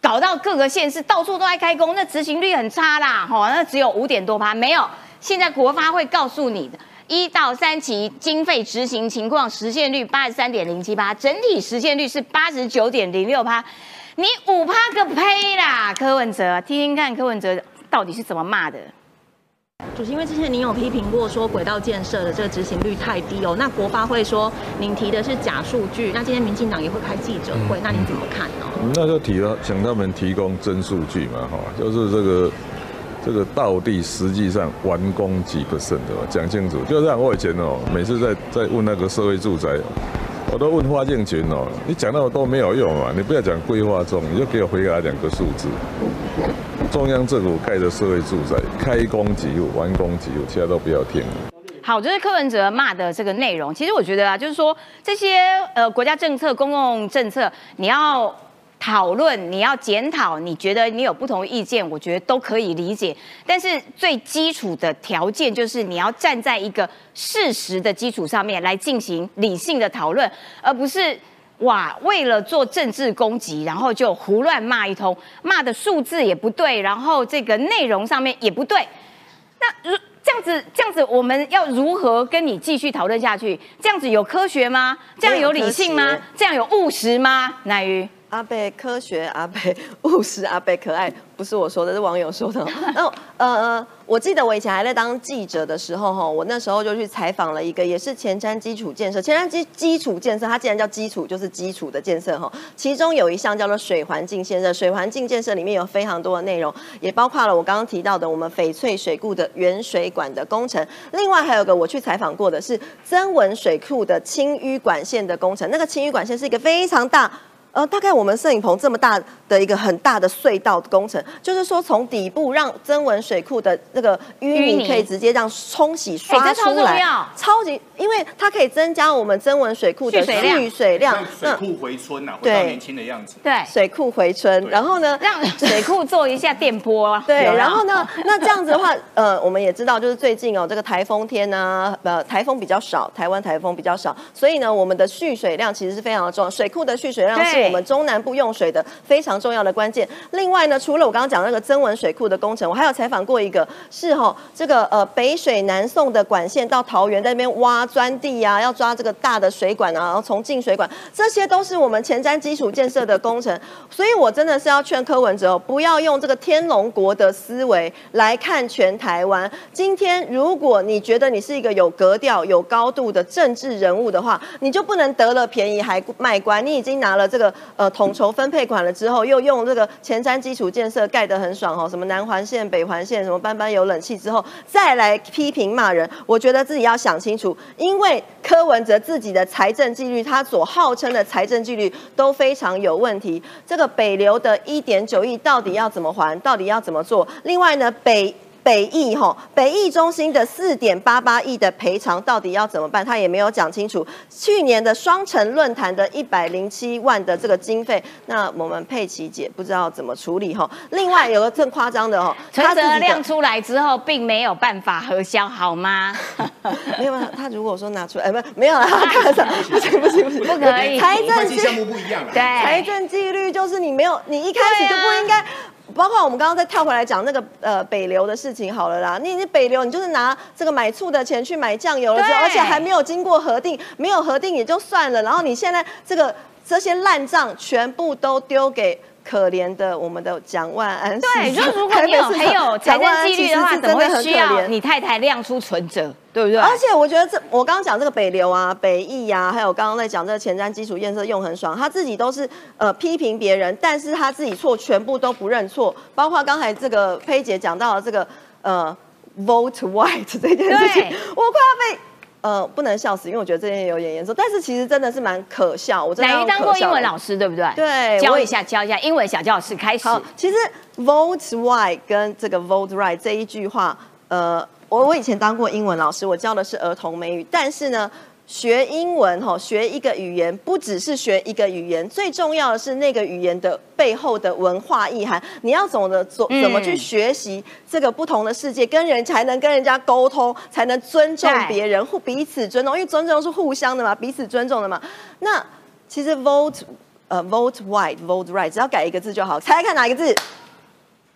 搞到各个县市到处都在开工，那执行率很差啦，吼，那只有五点多趴，没有，现在国发会告诉你的。一到三期经费执行情况实现率八十三点零七八，整体实现率是八十九点零六趴。你五趴个呸啦，柯文哲，听听看柯文哲到底是怎么骂的。主席，因为之前您有批评过说轨道建设的这个执行率太低哦，那国发会说您提的是假数据，那今天民进党也会开记者会，那您怎么看呢？那就提了，请他们提供真数据嘛，哈，就是这个。这个到底实际上完工几 percent 的讲清楚。就像我以前哦，每次在在问那个社会住宅，我都问花建群哦，你讲那么多没有用啊，你不要讲规划中，你就给我回答两个数字。中央政府盖的社会住宅，开工即有，完工即有，其他都不要听。好，就是柯文哲骂的这个内容，其实我觉得啊，就是说这些呃国家政策、公共政策，你要。讨论你要检讨，你觉得你有不同意见，我觉得都可以理解。但是最基础的条件就是你要站在一个事实的基础上面来进行理性的讨论，而不是哇为了做政治攻击，然后就胡乱骂一通，骂的数字也不对，然后这个内容上面也不对。那如这样子，这样子我们要如何跟你继续讨论下去？这样子有科学吗？这样有理性吗？这样有务实吗？乃瑜。阿贝科学，阿贝务实，阿贝可爱，不是我说的，是网友说的。然 (laughs) 后，呃，我记得我以前还在当记者的时候，哈，我那时候就去采访了一个，也是前瞻基础建设。前瞻基基础建设，它既然叫基础，就是基础的建设，哈。其中有一项叫做水环境建设，水环境建设里面有非常多的内容，也包括了我刚刚提到的我们翡翠水库的原水管的工程。另外还有个我去采访过的是增文水库的清淤管线的工程，那个清淤管线是一个非常大。呃，大概我们摄影棚这么大的一个很大的隧道工程，就是说从底部让增文水库的那个淤泥可以直接让冲洗刷出来，超级，因为它可以增加我们增文水库的蓄水量，水库回春呐，回到年轻的样子。对，水库回春，然后呢，让水库做一下电波。(laughs) 对，然后呢，那这样子的话，呃，我们也知道，就是最近哦，这个台风天呢，呃，台风比较少，台湾台风比较少，所以呢，我们的蓄水量其实是非常的重要，水库的蓄水量是。我们中南部用水的非常重要的关键。另外呢，除了我刚刚讲那个增文水库的工程，我还有采访过一个，是哈这个呃北水南送的管线到桃园在那边挖钻地啊，要抓这个大的水管啊，然后从进水管，这些都是我们前瞻基础建设的工程。所以我真的是要劝柯文哲，不要用这个天龙国的思维来看全台湾。今天如果你觉得你是一个有格调、有高度的政治人物的话，你就不能得了便宜还卖乖。你已经拿了这个。呃，统筹分配款了之后，又用这个前瞻基础建设盖得很爽哦，什么南环线、北环线，什么班班有冷气之后，再来批评骂人，我觉得自己要想清楚，因为柯文哲自己的财政纪律，他所号称的财政纪律都非常有问题。这个北流的一点九亿到底要怎么还？到底要怎么做？另外呢，北。北艺哈，北艺中心的四点八八亿的赔偿到底要怎么办？他也没有讲清楚。去年的双城论坛的一百零七万的这个经费，那我们佩奇姐不知道怎么处理哈。另外有个更夸张的哈，(laughs) 存折量出来之后，并没有办法核销，好吗？(laughs) 没有他如果说拿出来，不没有 (laughs) 了，不行不行不行，不可以。财政项目不一样了，对，财政纪律就是你没有，你一开始就不应该。包括我们刚刚再跳回来讲那个呃北流的事情好了啦，你你北流你就是拿这个买醋的钱去买酱油了，而且还没有经过核定，没有核定也就算了，然后你现在这个这些烂账全部都丢给。可怜的我们的蒋万安，对，就如果你有很有财政纪律的话，怎么会需要你太太亮出存折，对不对？而且我觉得这我刚刚讲这个北流啊、北翼啊，还有刚刚在讲这个前瞻基础建设用很爽，他自己都是呃批评别人，但是他自己错全部都不认错，包括刚才这个佩姐讲到的这个呃 vote white 这件事情，我快要被。呃，不能笑死，因为我觉得这件有点严重。但是其实真的是蛮可笑。我真的当过英文老师，对不对？对，教一下，教一下英文小教室开始。其实 vote why 跟这个 vote right 这一句话，呃，我我以前当过英文老师，我教的是儿童美语，但是呢。学英文哈，学一个语言不只是学一个语言，最重要的是那个语言的背后的文化意涵。你要懂得怎怎么去学习这个不同的世界，跟人才能跟人家沟通，才能尊重别人，互彼此尊重，因为尊重是互相的嘛，彼此尊重的嘛。那其实 vote 呃 vote white vote right 只要改一个字就好，猜猜看哪一个字？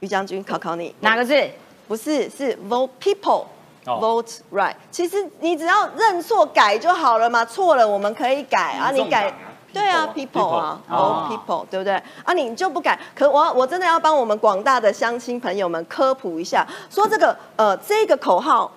于将军考考你，哪个字？不是，是 vote people。Vote right，其实你只要认错改就好了嘛，错了我们可以改啊，你改，对啊，people 啊，vote people，对不对？啊，你就不改，可我我真的要帮我们广大的乡亲朋友们科普一下，说这个呃这个口号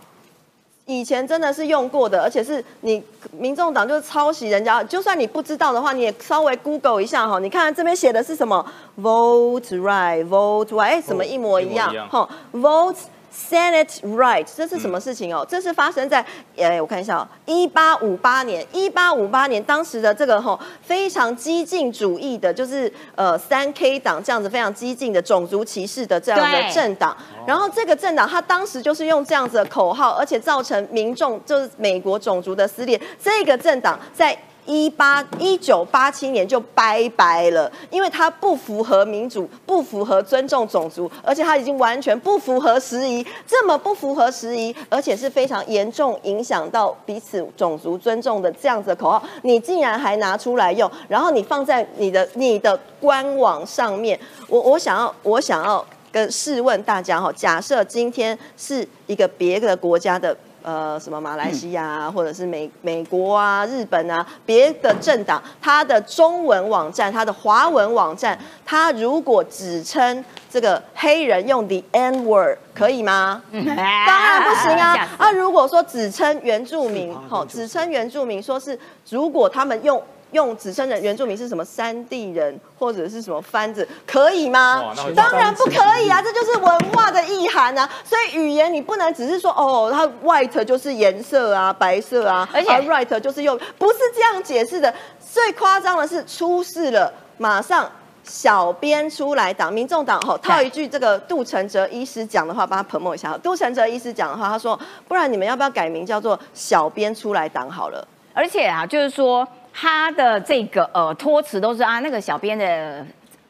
以前真的是用过的，而且是你民众党就是抄袭人家，就算你不知道的话，你也稍微 Google 一下哈，你看这边写的是什么，Vote right，Vote right，哎，怎么一模一样？哈，Vote。Senate right，这是什么事情哦？这是发生在，呃，我看一下哦，一八五八年，一八五八年，当时的这个吼非常激进主义的，就是呃三 K 党这样子非常激进的种族歧视的这样的政党，然后这个政党他当时就是用这样子的口号，而且造成民众就是美国种族的撕裂，这个政党在。一八一九八七年就拜拜了，因为它不符合民主，不符合尊重种族，而且它已经完全不符合时宜。这么不符合时宜，而且是非常严重影响到彼此种族尊重的这样子的口号，你竟然还拿出来用，然后你放在你的你的官网上面。我我想要我想要跟试问大家哈，假设今天是一个别的国家的。呃，什么马来西亚或者是美美国啊、日本啊，别的政党，它的中文网站、它的华文网站，它如果只称这个黑人用 the N word 可以吗？当然不行啊！(laughs) 啊，如果说只称原住民，好，只称原住民，说是如果他们用用只称人原住民是什么山地人或者是什么番子，可以吗？当然不可以啊！这就是文化的意涵啊！所以语言你不能只是说哦，它 white 就是颜色啊，白色啊，而且 right 就是用，不是这样解释的。最夸张的是出事了，马上。小编出来挡，民众党吼套一句这个杜承哲医师讲的话，帮他捧一下。杜承哲医师讲的话，他说：“不然你们要不要改名叫做小编出来挡好了？”而且啊，就是说他的这个呃托词都是啊，那个小编的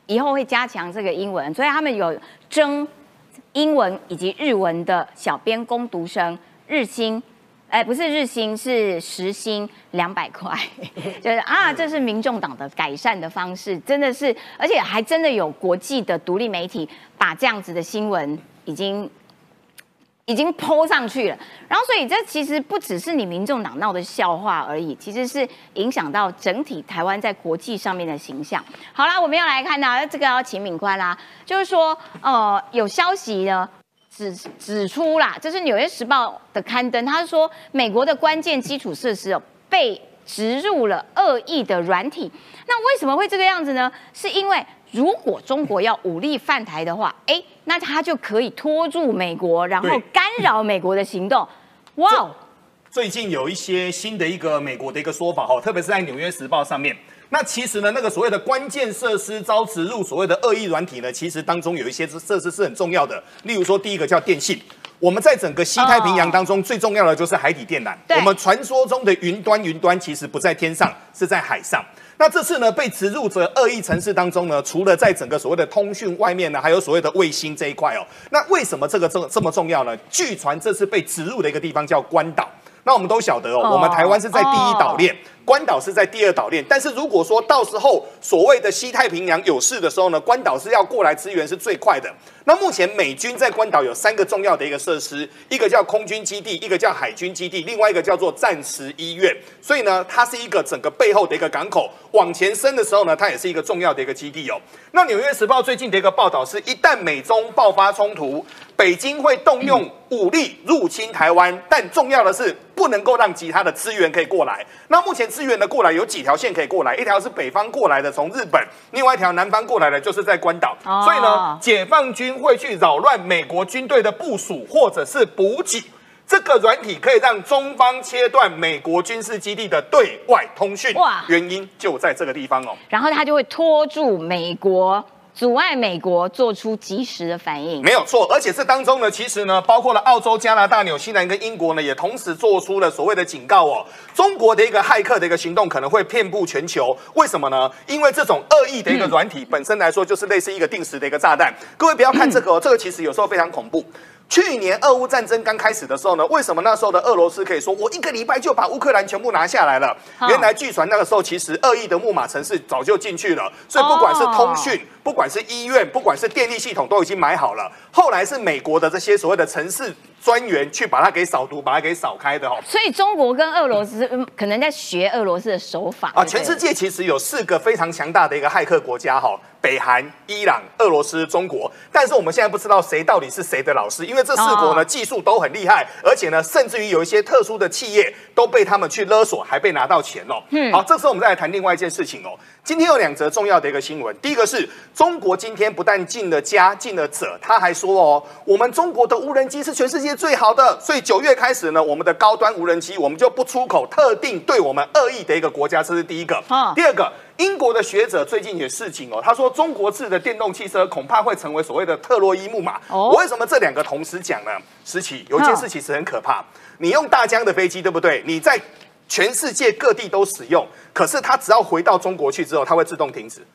以后会加强这个英文，所以他们有征英文以及日文的小编攻读生，日薪。哎，不是日薪，是时薪两百块，就是啊，这是民众党的改善的方式，真的是，而且还真的有国际的独立媒体把这样子的新闻已经已经抛上去了，然后所以这其实不只是你民众党闹的笑话而已，其实是影响到整体台湾在国际上面的形象。好了，我们要来看到这个要请敏宽啦，就是说，呃，有消息呢。指指出啦，这是《纽约时报》的刊登，他说美国的关键基础设施哦被植入了恶意的软体。那为什么会这个样子呢？是因为如果中国要武力犯台的话，哎，那他就可以拖住美国，然后干扰美国的行动。(laughs) 哇，最近有一些新的一个美国的一个说法哈，特别是在《纽约时报》上面。那其实呢，那个所谓的关键设施遭植入所谓的恶意软体呢，其实当中有一些设施是很重要的。例如说，第一个叫电信。我们在整个西太平洋当中最重要的就是海底电缆。我们传说中的云端，云端其实不在天上，是在海上。那这次呢，被植入者恶意城市当中呢，除了在整个所谓的通讯外面呢，还有所谓的卫星这一块哦。那为什么这个这这么重要呢？据传这次被植入的一个地方叫关岛。那我们都晓得哦，我们台湾是在第一岛链。关岛是在第二岛链，但是如果说到时候所谓的西太平洋有事的时候呢，关岛是要过来支援是最快的。那目前美军在关岛有三个重要的一个设施，一个叫空军基地，一个叫海军基地，另外一个叫做战时医院。所以呢，它是一个整个背后的一个港口，往前伸的时候呢，它也是一个重要的一个基地哦。那纽约时报最近的一个报道是，一旦美中爆发冲突，北京会动用武力入侵台湾，但重要的是不能够让其他的资源可以过来。那目前。资源的过来有几条线可以过来，一条是北方过来的，从日本；另外一条南方过来的，就是在关岛。所以呢，解放军会去扰乱美国军队的部署或者是补给。这个软体可以让中方切断美国军事基地的对外通讯。哇，原因就在这个地方哦。然后他就会拖住美国。阻碍美国做出及时的反应，没有错。而且这当中呢，其实呢，包括了澳洲、加拿大、纽西兰跟英国呢，也同时做出了所谓的警告哦。中国的一个骇客的一个行动可能会遍布全球。为什么呢？因为这种恶意的一个软体本身来说，就是类似一个定时的一个炸弹。各位不要看这个，这个其实有时候非常恐怖。去年俄乌战争刚开始的时候呢，为什么那时候的俄罗斯可以说我一个礼拜就把乌克兰全部拿下来了？原来据传那个时候其实恶意的木马城市早就进去了，所以不管是通讯，不管是医院，不管是电力系统都已经买好了。后来是美国的这些所谓的城市。专员去把它给扫毒，把它给扫开的哦。所以中国跟俄罗斯可能在学俄罗斯的手法啊。全世界其实有四个非常强大的一个骇客国家哈，北韩、伊朗、俄罗斯、中国。但是我们现在不知道谁到底是谁的老师，因为这四国呢技术都很厉害，而且呢甚至于有一些特殊的企业都被他们去勒索，还被拿到钱哦。嗯，好，这时候我们再来谈另外一件事情哦。今天有两则重要的一个新闻，第一个是中国今天不但进了家，进了者，他还说哦，我们中国的无人机是全世界最好的，所以九月开始呢，我们的高端无人机我们就不出口特定对我们恶意的一个国家，这是第一个。啊，第二个，英国的学者最近也示警哦，他说中国制的电动汽车恐怕会成为所谓的特洛伊木马。哦，我为什么这两个同时讲呢？石奇有一件事其实很可怕，你用大疆的飞机，对不对？你在全世界各地都使用，可是他只要回到中国去之后，他会自动停止，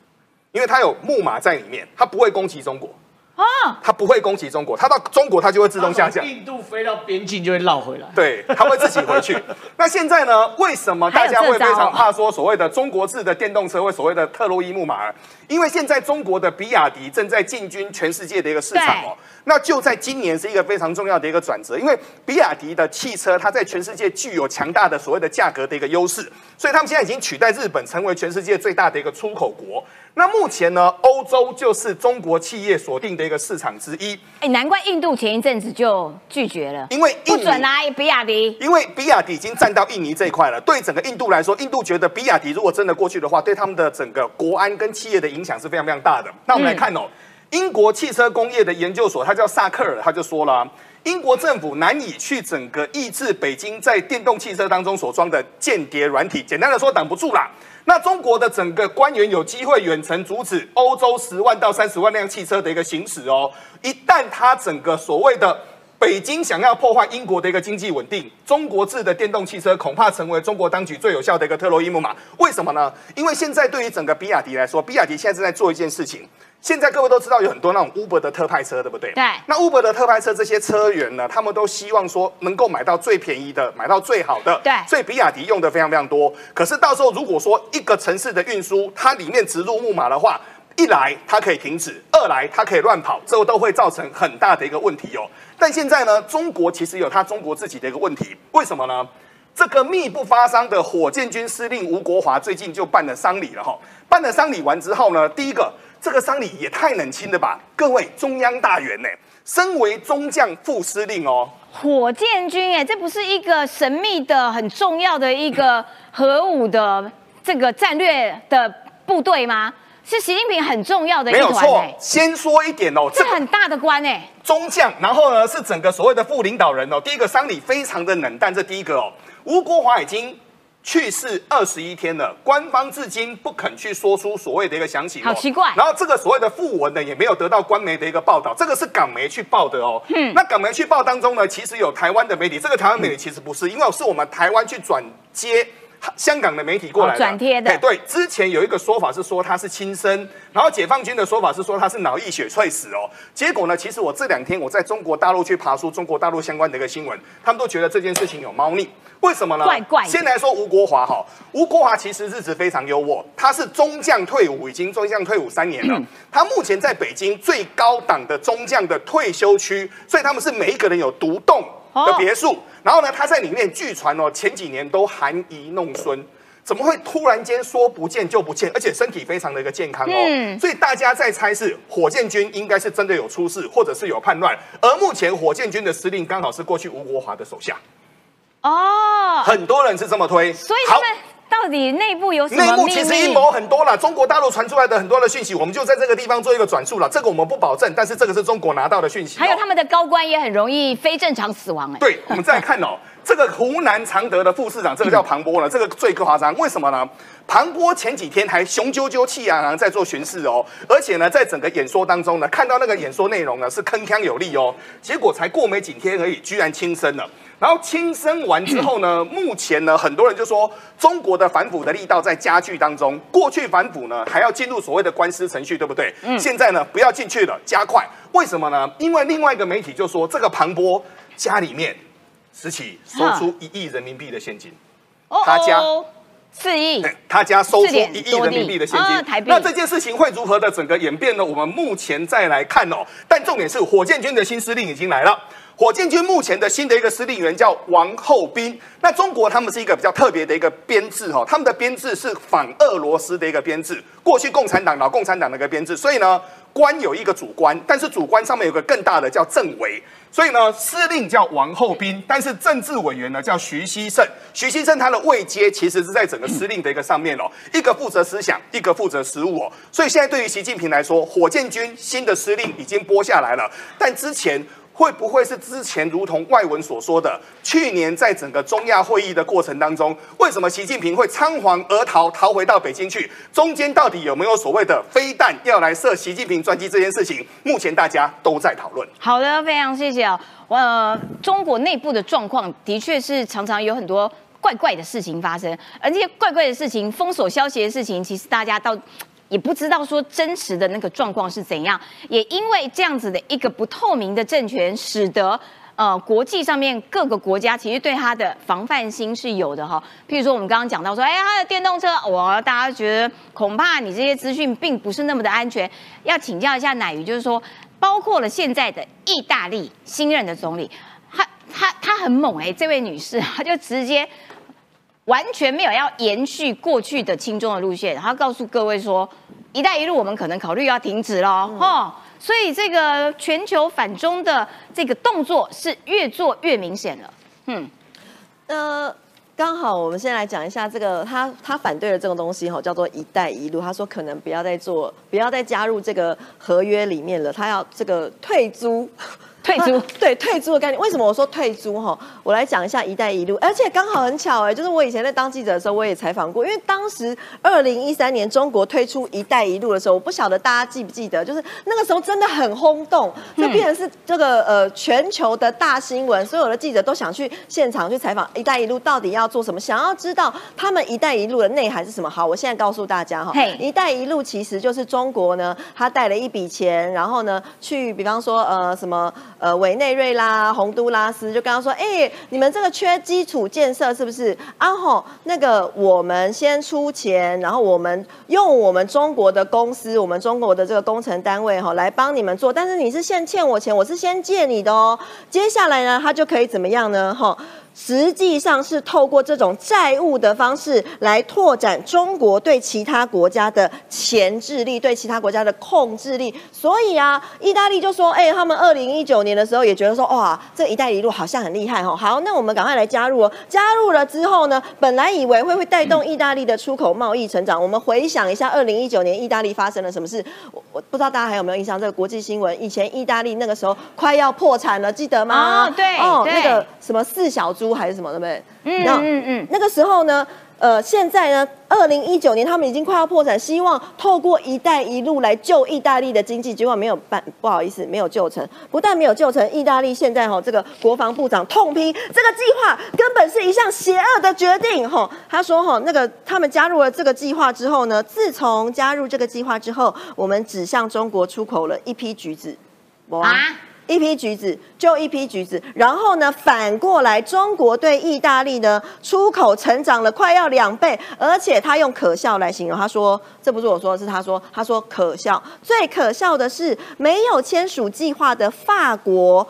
因为他有木马在里面，他不会攻击中国。啊，它不会攻击中国，它到中国它就会自动下降。印度飞到边境就会绕回来，对，它会自己回去。(laughs) 那现在呢？为什么大家会非常怕说所谓的中国制的电动车或所谓的特洛伊木马？因为现在中国的比亚迪正在进军全世界的一个市场哦。那就在今年是一个非常重要的一个转折，因为比亚迪的汽车它在全世界具有强大的所谓的价格的一个优势，所以他们现在已经取代日本成为全世界最大的一个出口国。那目前呢，欧洲就是中国企业锁定的一个市场之一。哎，难怪印度前一阵子就拒绝了，因为不准啊，比亚迪。因为比亚迪已经占到印尼这一块了。对整个印度来说，印度觉得比亚迪如果真的过去的话，对他们的整个国安跟企业的影响是非常非常大的。那我们来看哦，英国汽车工业的研究所，它叫萨克尔，他就说了，英国政府难以去整个抑制北京在电动汽车当中所装的间谍软体，简单的说，挡不住啦。那中国的整个官员有机会远程阻止欧洲十万到三十万辆汽车的一个行驶哦。一旦它整个所谓的北京想要破坏英国的一个经济稳定，中国制的电动汽车恐怕成为中国当局最有效的一个特洛伊木马。为什么呢？因为现在对于整个比亚迪来说，比亚迪现在正在做一件事情。现在各位都知道有很多那种 Uber 的特派车，对不对？对。那 Uber 的特派车这些车员呢，他们都希望说能够买到最便宜的，买到最好的。对。所以比亚迪用的非常非常多。可是到时候如果说一个城市的运输，它里面植入木马的话，一来它可以停止，二来它可以乱跑，这都会造成很大的一个问题哦。但现在呢，中国其实有它中国自己的一个问题，为什么呢？这个密不发丧的火箭军司令吴国华最近就办了丧礼了哈。办了丧礼完之后呢，第一个。这个丧礼也太冷清了吧！各位中央大员呢，身为中将副司令哦，火箭军哎，这不是一个神秘的、很重要的一个核武的这个战略的部队吗？是习近平很重要的一团哎。先说一点哦，这很大的官哎，中将，然后呢是整个所谓的副领导人哦。第一个丧礼非常的冷淡，这第一个哦，吴国华已经。去世二十一天了，官方至今不肯去说出所谓的一个详情，好奇怪。然后这个所谓的讣文呢，也没有得到官媒的一个报道，这个是港媒去报的哦。嗯，那港媒去报当中呢，其实有台湾的媒体，这个台湾媒体其实不是，因为是我们台湾去转接。香港的媒体过来转贴的，对，之前有一个说法是说他是亲生，然后解放军的说法是说他是脑溢血猝死哦。结果呢，其实我这两天我在中国大陆去爬出中国大陆相关的一个新闻，他们都觉得这件事情有猫腻。为什么呢？怪怪。先来说吴国华哈，吴国华其实日子非常优渥，他是中将退伍，已经中将退伍三年了。他目前在北京最高档的中将的退休区，所以他们是每一个人有独栋。的别墅，然后呢，他在里面据传哦，前几年都含饴弄孙，怎么会突然间说不见就不见？而且身体非常的一个健康哦，所以大家在猜是火箭军应该是真的有出事，或者是有叛乱。而目前火箭军的司令刚好是过去吴国华的手下，哦，很多人是这么推，所以他们。到底内部有什么内幕？其实阴谋很多了。中国大陆传出来的很多的讯息，我们就在这个地方做一个转述了。这个我们不保证，但是这个是中国拿到的讯息。还有他们的高官也很容易非正常死亡哎。对，(laughs) 我们再看哦，这个湖南常德的副市长，这个叫庞波了，这个最夸张。为什么呢？庞波前几天还雄赳赳气昂昂在做巡视哦，而且呢，在整个演说当中呢，看到那个演说内容呢是铿锵有力哦，结果才过没几天而已，居然轻生了。然后轻生完之后呢，(clears throat) 目前呢，很多人就说中国的反腐的力道在加剧当中。过去反腐呢，还要进入所谓的官司程序，对不对？嗯。现在呢，不要进去了，加快。为什么呢？因为另外一个媒体就说，这个庞波家里面拾起收出一亿人民币的现金，他家四亿，他家收出一亿人民币的现金。那这件事情会如何的整个演变呢？我们目前再来看哦。但重点是，火箭军的新司令已经来了。火箭军目前的新的一个司令员叫王厚斌。那中国他们是一个比较特别的一个编制哈，他们的编制是反俄罗斯的一个编制，过去共产党老共产党的一个编制，所以呢，官有一个主官，但是主官上面有个更大的叫政委，所以呢，司令叫王厚斌，但是政治委员呢叫徐锡胜。徐锡胜他的位阶其实是在整个司令的一个上面哦，一个负责思想，一个负责实务哦。所以现在对于习近平来说，火箭军新的司令已经拨下来了，但之前。会不会是之前如同外文所说的，去年在整个中亚会议的过程当中，为什么习近平会仓皇而逃，逃回到北京去？中间到底有没有所谓的飞弹要来射习近平专机这件事情？目前大家都在讨论。好的，非常谢谢啊。呃，中国内部的状况的确是常常有很多怪怪的事情发生，而这些怪怪的事情、封锁消息的事情，其实大家到。也不知道说真实的那个状况是怎样，也因为这样子的一个不透明的政权，使得呃国际上面各个国家其实对他的防范心是有的哈。譬如说我们刚刚讲到说，哎，他的电动车，我大家觉得恐怕你这些资讯并不是那么的安全，要请教一下乃瑜，就是说，包括了现在的意大利新任的总理，他他他很猛哎，这位女士，她就直接。完全没有要延续过去的轻中的路线，他告诉各位说，一带一路我们可能考虑要停止喽，哈，所以这个全球反中的这个动作是越做越明显了，嗯，呃。刚好，我们先来讲一下这个，他他反对的这个东西哈，叫做“一带一路”。他说可能不要再做，不要再加入这个合约里面了，他要这个退租。退租对退租的概念，为什么我说退租哈？我来讲一下“一带一路”，而且刚好很巧哎，就是我以前在当记者的时候，我也采访过，因为当时二零一三年中国推出“一带一路”的时候，我不晓得大家记不记得，就是那个时候真的很轰动，就变成是这个呃全球的大新闻，所有的记者都想去现场去采访“一带一路”到底要做什么，想要知道他们“一带一路”的内涵是什么。好，我现在告诉大家哈，“一带一路”其实就是中国呢，他带了一笔钱，然后呢去，比方说呃什么。呃，委内瑞拉、洪都拉斯就跟他说：“哎，你们这个缺基础建设是不是？啊吼，那个我们先出钱，然后我们用我们中国的公司，我们中国的这个工程单位哈来帮你们做。但是你是先欠我钱，我是先借你的哦。接下来呢，他就可以怎么样呢？哈。”实际上是透过这种债务的方式来拓展中国对其他国家的钳制力，对其他国家的控制力。所以啊，意大利就说：“哎，他们二零一九年的时候也觉得说，哇，这一带一路好像很厉害哈。好，那我们赶快来加入哦。加入了之后呢，本来以为会会带动意大利的出口贸易成长。我们回想一下，二零一九年意大利发生了什么事？我我不知道大家还有没有印象？这个国际新闻，以前意大利那个时候快要破产了，记得吗？哦，对，哦，那个什么四小。猪还是什么，对不对？嗯嗯嗯。那个时候呢，呃，现在呢，二零一九年他们已经快要破产，希望透过“一带一路”来救意大利的经济，结果没有办，不好意思，没有救成。不但没有救成，意大利现在哈，这个国防部长痛批这个计划根本是一项邪恶的决定。哈，他说哈，那个他们加入了这个计划之后呢，自从加入这个计划之后，我们只向中国出口了一批橘子。啊。一批橘子就一批橘子，然后呢，反过来，中国对意大利呢出口成长了快要两倍，而且他用可笑来形容，他说这不是我说，是他说，他说可笑，最可笑的是没有签署计划的法国。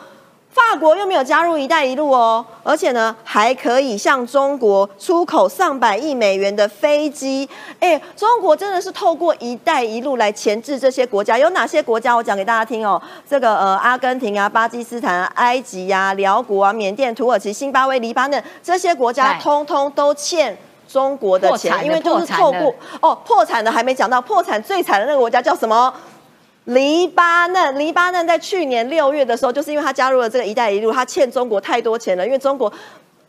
法国又没有加入“一带一路”哦，而且呢，还可以向中国出口上百亿美元的飞机。哎，中国真的是透过“一带一路”来钳制这些国家。有哪些国家？我讲给大家听哦。这个呃，阿根廷啊、巴基斯坦、啊埃及呀、辽国啊、缅甸、土耳其、新巴威、黎巴嫩这些国家，通通都欠中国的钱，因为就是透过哦，破产的还没讲到，破产最惨的那个国家叫什么？黎巴嫩，黎巴嫩在去年六月的时候，就是因为他加入了这个“一带一路”，他欠中国太多钱了。因为中国，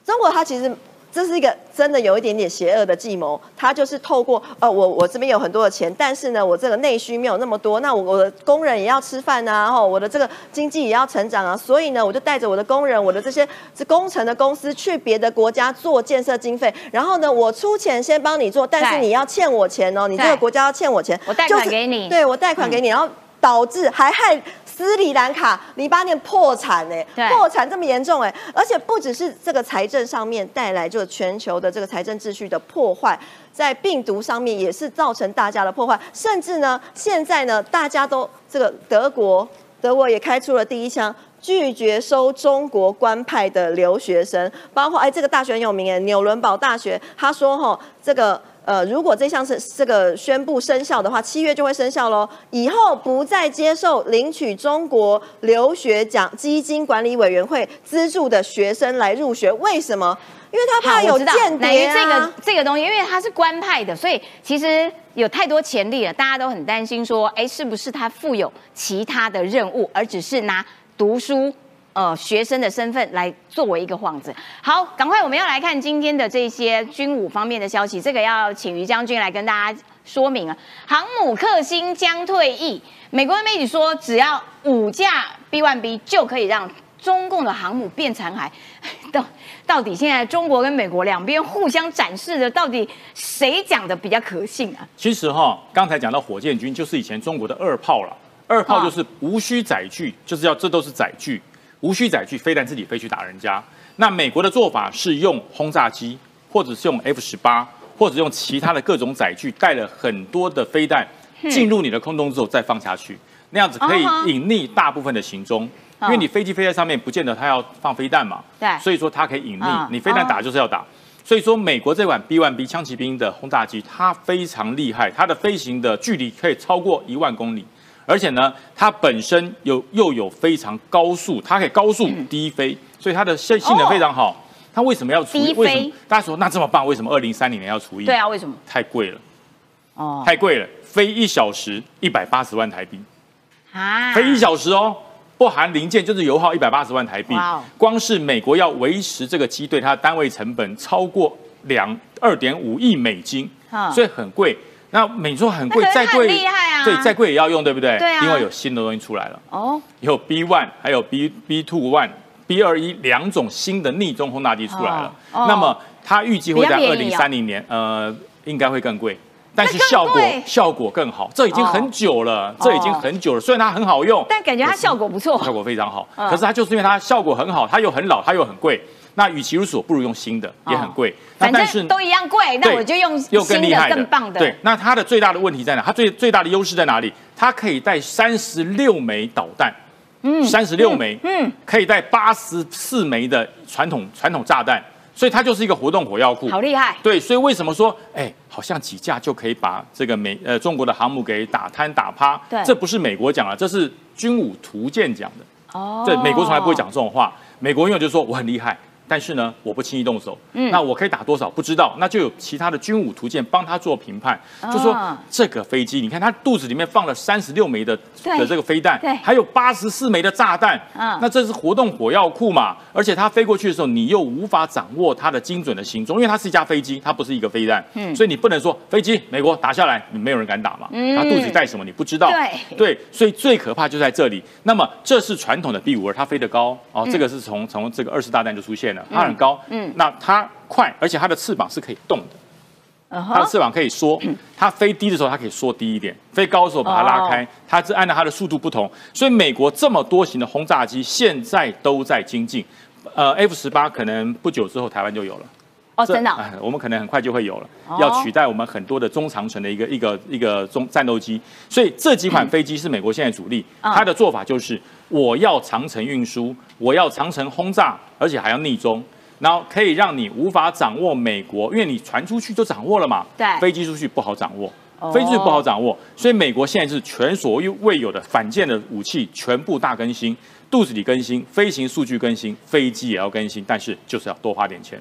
中国他其实这是一个真的有一点点邪恶的计谋。他就是透过呃，我我这边有很多的钱，但是呢，我这个内需没有那么多，那我我的工人也要吃饭啊，然后我的这个经济也要成长啊，所以呢，我就带着我的工人，我的这些这工程的公司去别的国家做建设经费，然后呢，我出钱先帮你做，但是你要欠我钱哦，你这个国家要欠我钱，我贷款给你，对我贷款给你，然后。导致还害斯里兰卡、黎巴嫩破产哎，破产这么严重哎，而且不只是这个财政上面带来就全球的这个财政秩序的破坏，在病毒上面也是造成大家的破坏，甚至呢，现在呢，大家都这个德国，德国也开出了第一枪，拒绝收中国官派的留学生，包括哎，这个大学很有名哎，纽伦堡大学，他说哈，这个。呃，如果这项是这个宣布生效的话，七月就会生效喽。以后不再接受领取中国留学奖基金管理委员会资助的学生来入学。为什么？因为他怕有间谍啊。这个这个东西，因为他是官派的，所以其实有太多潜力了。大家都很担心说，哎，是不是他负有其他的任务，而只是拿读书？呃，学生的身份来作为一个幌子。好，赶快我们要来看今天的这些军武方面的消息。这个要请于将军来跟大家说明啊。航母克星将退役，美国媒体说，只要五架 B1B 就可以让中共的航母变残骸。(laughs) 到到底现在中国跟美国两边互相展示的，到底谁讲的比较可信啊？其实哈，刚才讲到火箭军就是以前中国的二炮了，二炮就是无需载具，就是要这都是载具。无需载具，飞弹自己飞去打人家。那美国的做法是用轰炸机，或者是用 F 十八，或者用其他的各种载具，带了很多的飞弹进入你的空中之后再放下去，那样子可以隐匿大部分的行踪。因为你飞机飞在上面，不见得它要放飞弹嘛。对，所以说它可以隐匿。你飞弹打就是要打。所以说，美国这款 B1B 枪骑兵的轰炸机，它非常厉害，它的飞行的距离可以超过一万公里，而且呢，它本身有又有非常高速，它可以高速低飞，所以它的性性能非常好。它为什么要除役？为什么大家说那这么棒？为什么二零三零年要除役？对啊，为什么？太贵了，哦，太贵了，飞一小时一百八十万台币啊，飞一小时哦。不含零件就是油耗一百八十万台币，光是美国要维持这个机队，它的单位成本超过两二点五亿美金，所以很贵。那美说很贵，再贵厉害啊！对，再贵也要用，对不对？对啊。因为有新的东西出来了哦，有 B one，还有 B B two one、B 二一两种新的逆中轰炸机出来了。那么它预计会在二零三零年，呃，应该会更贵。但是效果效果更好，这已经很久了，这已经很久了。虽然它很好用，但感觉它效果不错，效果非常好。可是它就是因为它效果很好，它又很老，它又很贵。那与其如此，不如用新的，也很贵。反正都一样贵，那我就用新的更棒的。对，那它的最大的问题在哪？它最最大的优势在哪里？它可以带三十六枚导弹，嗯，三十六枚，嗯，可以带八十四枚的传统传统炸弹。所以它就是一个活动火药库，好厉害。对，所以为什么说，哎，好像几架就可以把这个美呃中国的航母给打瘫打趴？对，这不是美国讲的，这是军武图鉴讲的。哦，对，美国从来不会讲这种话，美国永远就说我很厉害。但是呢，我不轻易动手。嗯，那我可以打多少不知道，那就有其他的军武图鉴帮他做评判。就说这个飞机，你看它肚子里面放了三十六枚的的这个飞弹，对，还有八十四枚的炸弹。嗯，那这是活动火药库嘛？而且它飞过去的时候，你又无法掌握它的精准的行踪，因为它是一架飞机，它不是一个飞弹。嗯，所以你不能说飞机美国打下来，你没有人敢打嘛？嗯，它肚子带什么你不知道。对对，所以最可怕就在这里。那么这是传统的 B 五二，它飞得高哦。这个是从从这个二次大战就出现。它很高，嗯，那它快，而且它的翅膀是可以动的，它的翅膀可以缩，它飞低的时候它可以缩低一点，飞高的时候把它拉开，它是按照它的速度不同，所以美国这么多型的轰炸机现在都在精进，呃，F 十八可能不久之后台湾就有了，哦，真的，我们可能很快就会有了，要取代我们很多的中长程的一个一个一个中战斗机，所以这几款飞机是美国现在主力，它的做法就是。我要长程运输，我要长程轰炸，而且还要逆中，然后可以让你无法掌握美国，因为你传出去就掌握了嘛。对，飞机出去不好掌握，飞机不好掌握，所以美国现在是前所未有的反舰的武器全部大更新，肚子里更新，飞行数据更新，飞机也要更新，但是就是要多花点钱，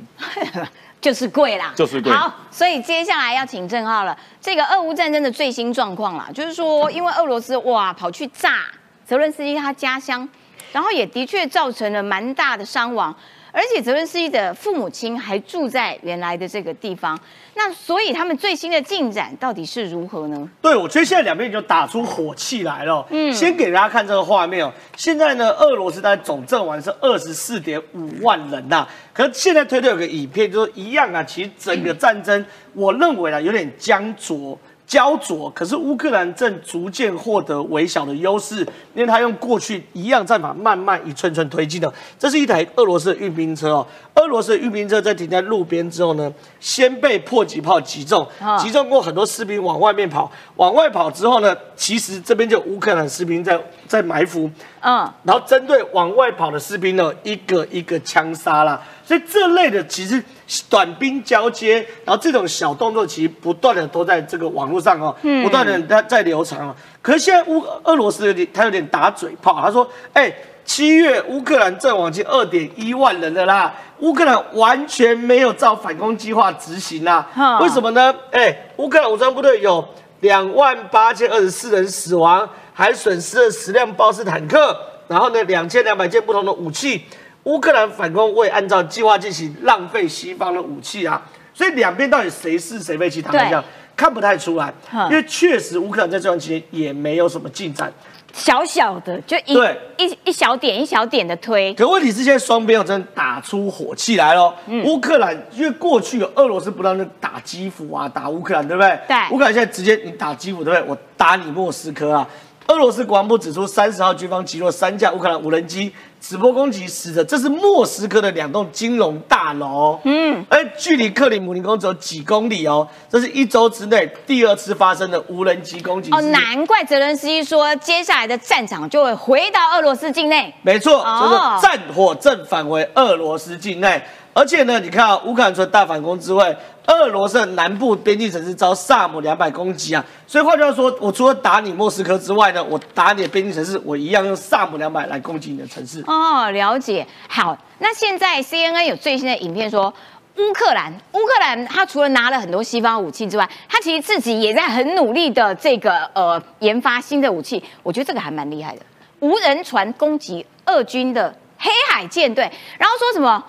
(laughs) 就是贵啦，就是贵。好，所以接下来要请郑浩了，这个俄乌战争的最新状况啦，就是说因为俄罗斯哇跑去炸。泽伦斯基他家乡，然后也的确造成了蛮大的伤亡，而且泽伦斯基的父母亲还住在原来的这个地方，那所以他们最新的进展到底是如何呢？对，我觉得现在两边已经打出火气来了。嗯，先给大家看这个画面哦。现在呢，俄罗斯的总阵亡是二十四点五万人呐。可是现在推特有个影片，就是一样啊。其实整个战争，我认为啊，有点僵着。焦灼，可是乌克兰正逐渐获得微小的优势，因为他用过去一样战法，慢慢一寸寸推进的。这是一台俄罗斯的运兵车哦，俄罗斯的运兵车在停在路边之后呢，先被迫击炮击中，击中过很多士兵往外面跑，往外跑之后呢，其实这边就乌克兰士兵在在埋伏，嗯，然后针对往外跑的士兵呢，一个一个枪杀了。所以这类的其实短兵交接，然后这种小动作其实不断的都在这个网络上哦，不断的在在流传哦。可是现在乌俄罗斯有点他有点打嘴炮，他说：“哎，七月乌克兰阵亡近二点一万人的啦，乌克兰完全没有照反攻计划执行啦。为什么呢？哎，乌克兰武装部队有两万八千二十四人死亡，还损失了十辆豹式坦克，然后呢两千两百件不同的武器。”乌克兰反攻未按照计划进行，浪费西方的武器啊！所以两边到底谁是谁非，其实他们讲看不太出来，因为确实乌克兰在这段期间也没有什么进展，小小的就一一一小点一小点的推。可问题是现在双边要真打出火气来了。乌克兰因为过去有俄罗斯不断的打基辅啊，打乌克兰，对不对？对。乌克兰现在直接你打基辅，对不对？我打你莫斯科啊！俄罗斯国防部指出，三十号军方击落三架乌克兰无人机。直播攻击死的，这是莫斯科的两栋金融大楼，嗯，而距离克里姆林宫只有几公里哦。这是一周之内第二次发生的无人机攻击。哦，难怪泽伦斯基说，接下来的战场就会回到俄罗斯境内。没错，就是战火正返回俄罗斯境内。而且呢，你看啊，乌克兰除了大反攻之外，俄罗斯的南部边境城市遭萨姆两百攻击啊，所以换句话说，我除了打你莫斯科之外呢，我打你的边境城市，我一样用萨姆两百来攻击你的城市。哦，了解。好，那现在 CNN 有最新的影片说。乌克兰，乌克兰，他除了拿了很多西方武器之外，他其实自己也在很努力的这个呃研发新的武器。我觉得这个还蛮厉害的，无人船攻击俄军的黑海舰队，然后说什么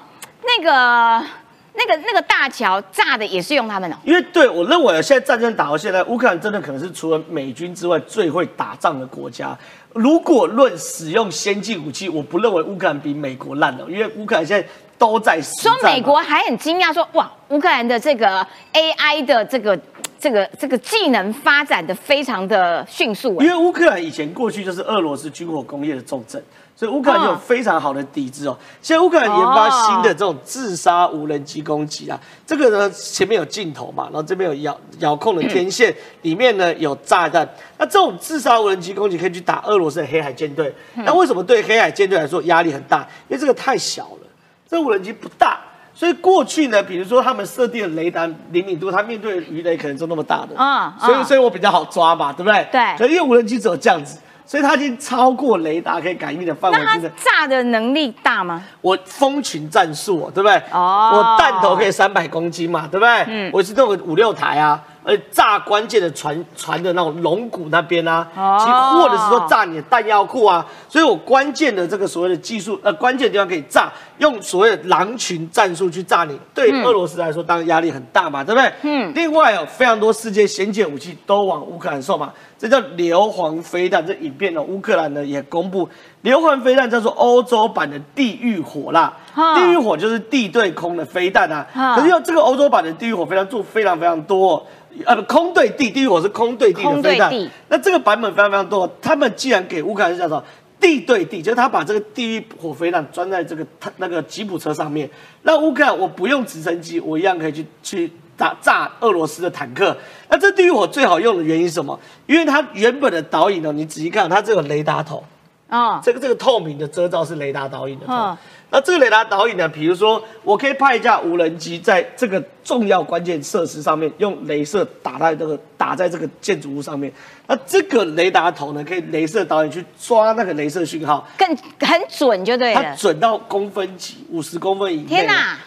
那个那个那个大桥炸的也是用他们的。因为对我认为现在战争打到现在，乌克兰真的可能是除了美军之外最会打仗的国家。如果论使用先进武器，我不认为乌克兰比美国烂了，因为乌克兰现在。都在说，美国还很惊讶，说哇，乌克兰的这个 AI 的这个这个这个技能发展的非常的迅速。因为乌克兰以前过去就是俄罗斯军火工业的重镇，所以乌克兰有非常好的底子哦。现在乌克兰研发新的这种自杀无人机攻击啊，这个呢前面有镜头嘛，然后这边有遥遥控的天线，里面呢有炸弹。那这种自杀无人机攻击可以去打俄罗斯的黑海舰队。那为什么对黑海舰队来说压力很大？因为这个太小了。这无人机不大，所以过去呢，比如说他们设定的雷达灵敏度，它面对鱼雷可能就那么大的，啊，所以所以我比较好抓嘛，对不对？对。可因为无人机只有这样子，所以它已经超过雷达可以感应的范围。那它炸的能力大吗？我蜂群战术，对不对？哦。我弹头可以三百公斤嘛，对不对？嗯。我是弄个五六台啊。而炸关键的船船的那种龙骨那边啊，其或者是说炸你的弹药库啊，所以我关键的这个所谓的技术呃关键地方可以炸，用所谓的狼群战术去炸你，对俄罗斯来说当然压力很大嘛，对不对？嗯。另外有非常多世界先进武器都往乌克兰送嘛，这叫硫磺飞弹。这影片呢，乌克兰呢也公布硫磺飞弹叫做欧洲版的地狱火啦，地狱火就是地对空的飞弹啊。可是要这个欧洲版的地狱火飞弹做非常非常多。呃，空对地，地狱火是空对地的飞弹。那这个版本非常非常多。他们既然给乌克兰是叫做地对地，就是他把这个地狱火飞弹装在这个他那个吉普车上面，那乌克兰我不用直升机，我一样可以去去打炸俄罗斯的坦克。那这地狱火最好用的原因是什么？因为它原本的导引呢，你仔细看，它这个雷达头啊，这个这个透明的遮罩是雷达导引的头。那这个雷达导引呢？比如说，我可以派一架无人机在这个重要关键设施上面，用镭射打在这个打在这个建筑物上面。那这个雷达头呢，可以镭射导演去抓那个镭射讯号，更很准就对了。它准到公分级，五十公分以内。天哪！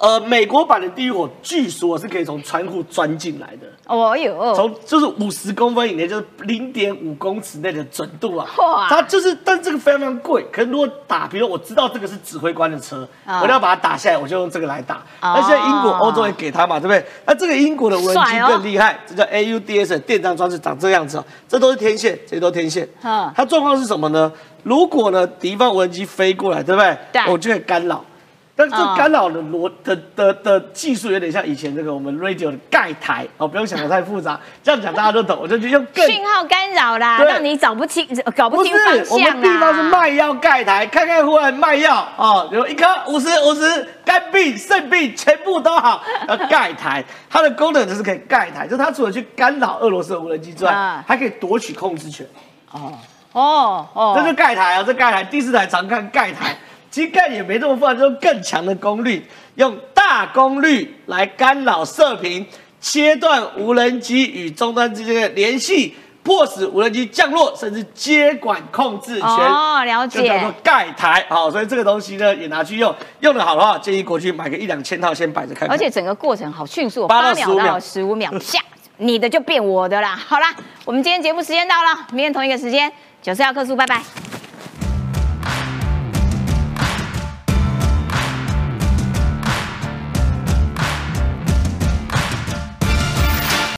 呃，美国版的地狱火据说是可以从窗户钻进来的。哦哟，从就是五十公分以内，就是零点五公尺内的准度啊。哇！它就是，但这个非常非常贵。可是如果打，比如我知道这个是指挥官的车，我要把它打下来，我就用这个来打。那现在英国、欧洲也给他嘛，对不对？那这个英国的无人机更厉害，这叫 AUDS 电障装置，长这个样子哦。这都是天线，这些都天线。嗯。它状况是什么呢？如果呢敌方无人机飞过来，对不对？对。我就会干扰。但这干扰的逻的的的技术有点像以前这个我们 radio 的盖台哦，不用想的太复杂，(laughs) 这样讲大家都懂。我就觉得用讯号干扰啦，让你找不清、搞不清方向我们地方是卖药盖台，看看忽然卖药哦，有一颗五十五十，肝病、肾病全部都好。要盖台，(laughs) 它的功能就是可以盖台，就它除了去干扰俄罗斯的无人机之外，还可以夺取控制权。哦哦哦，这是盖台啊，这盖台第四台常看盖台。其实盖也没这么复杂，就用更强的功率，用大功率来干扰射频，切断无人机与终端之间的联系，迫使无人机降落，甚至接管控制权。哦，了解。叫做盖台，好，所以这个东西呢也拿去用，用的好的话，建议过去买个一两千套先摆着看。而且整个过程好迅速，八秒到十五秒，下 (laughs) 你的就变我的啦。好啦，我们今天节目时间到了，明天同一个时间九四幺克数，拜拜。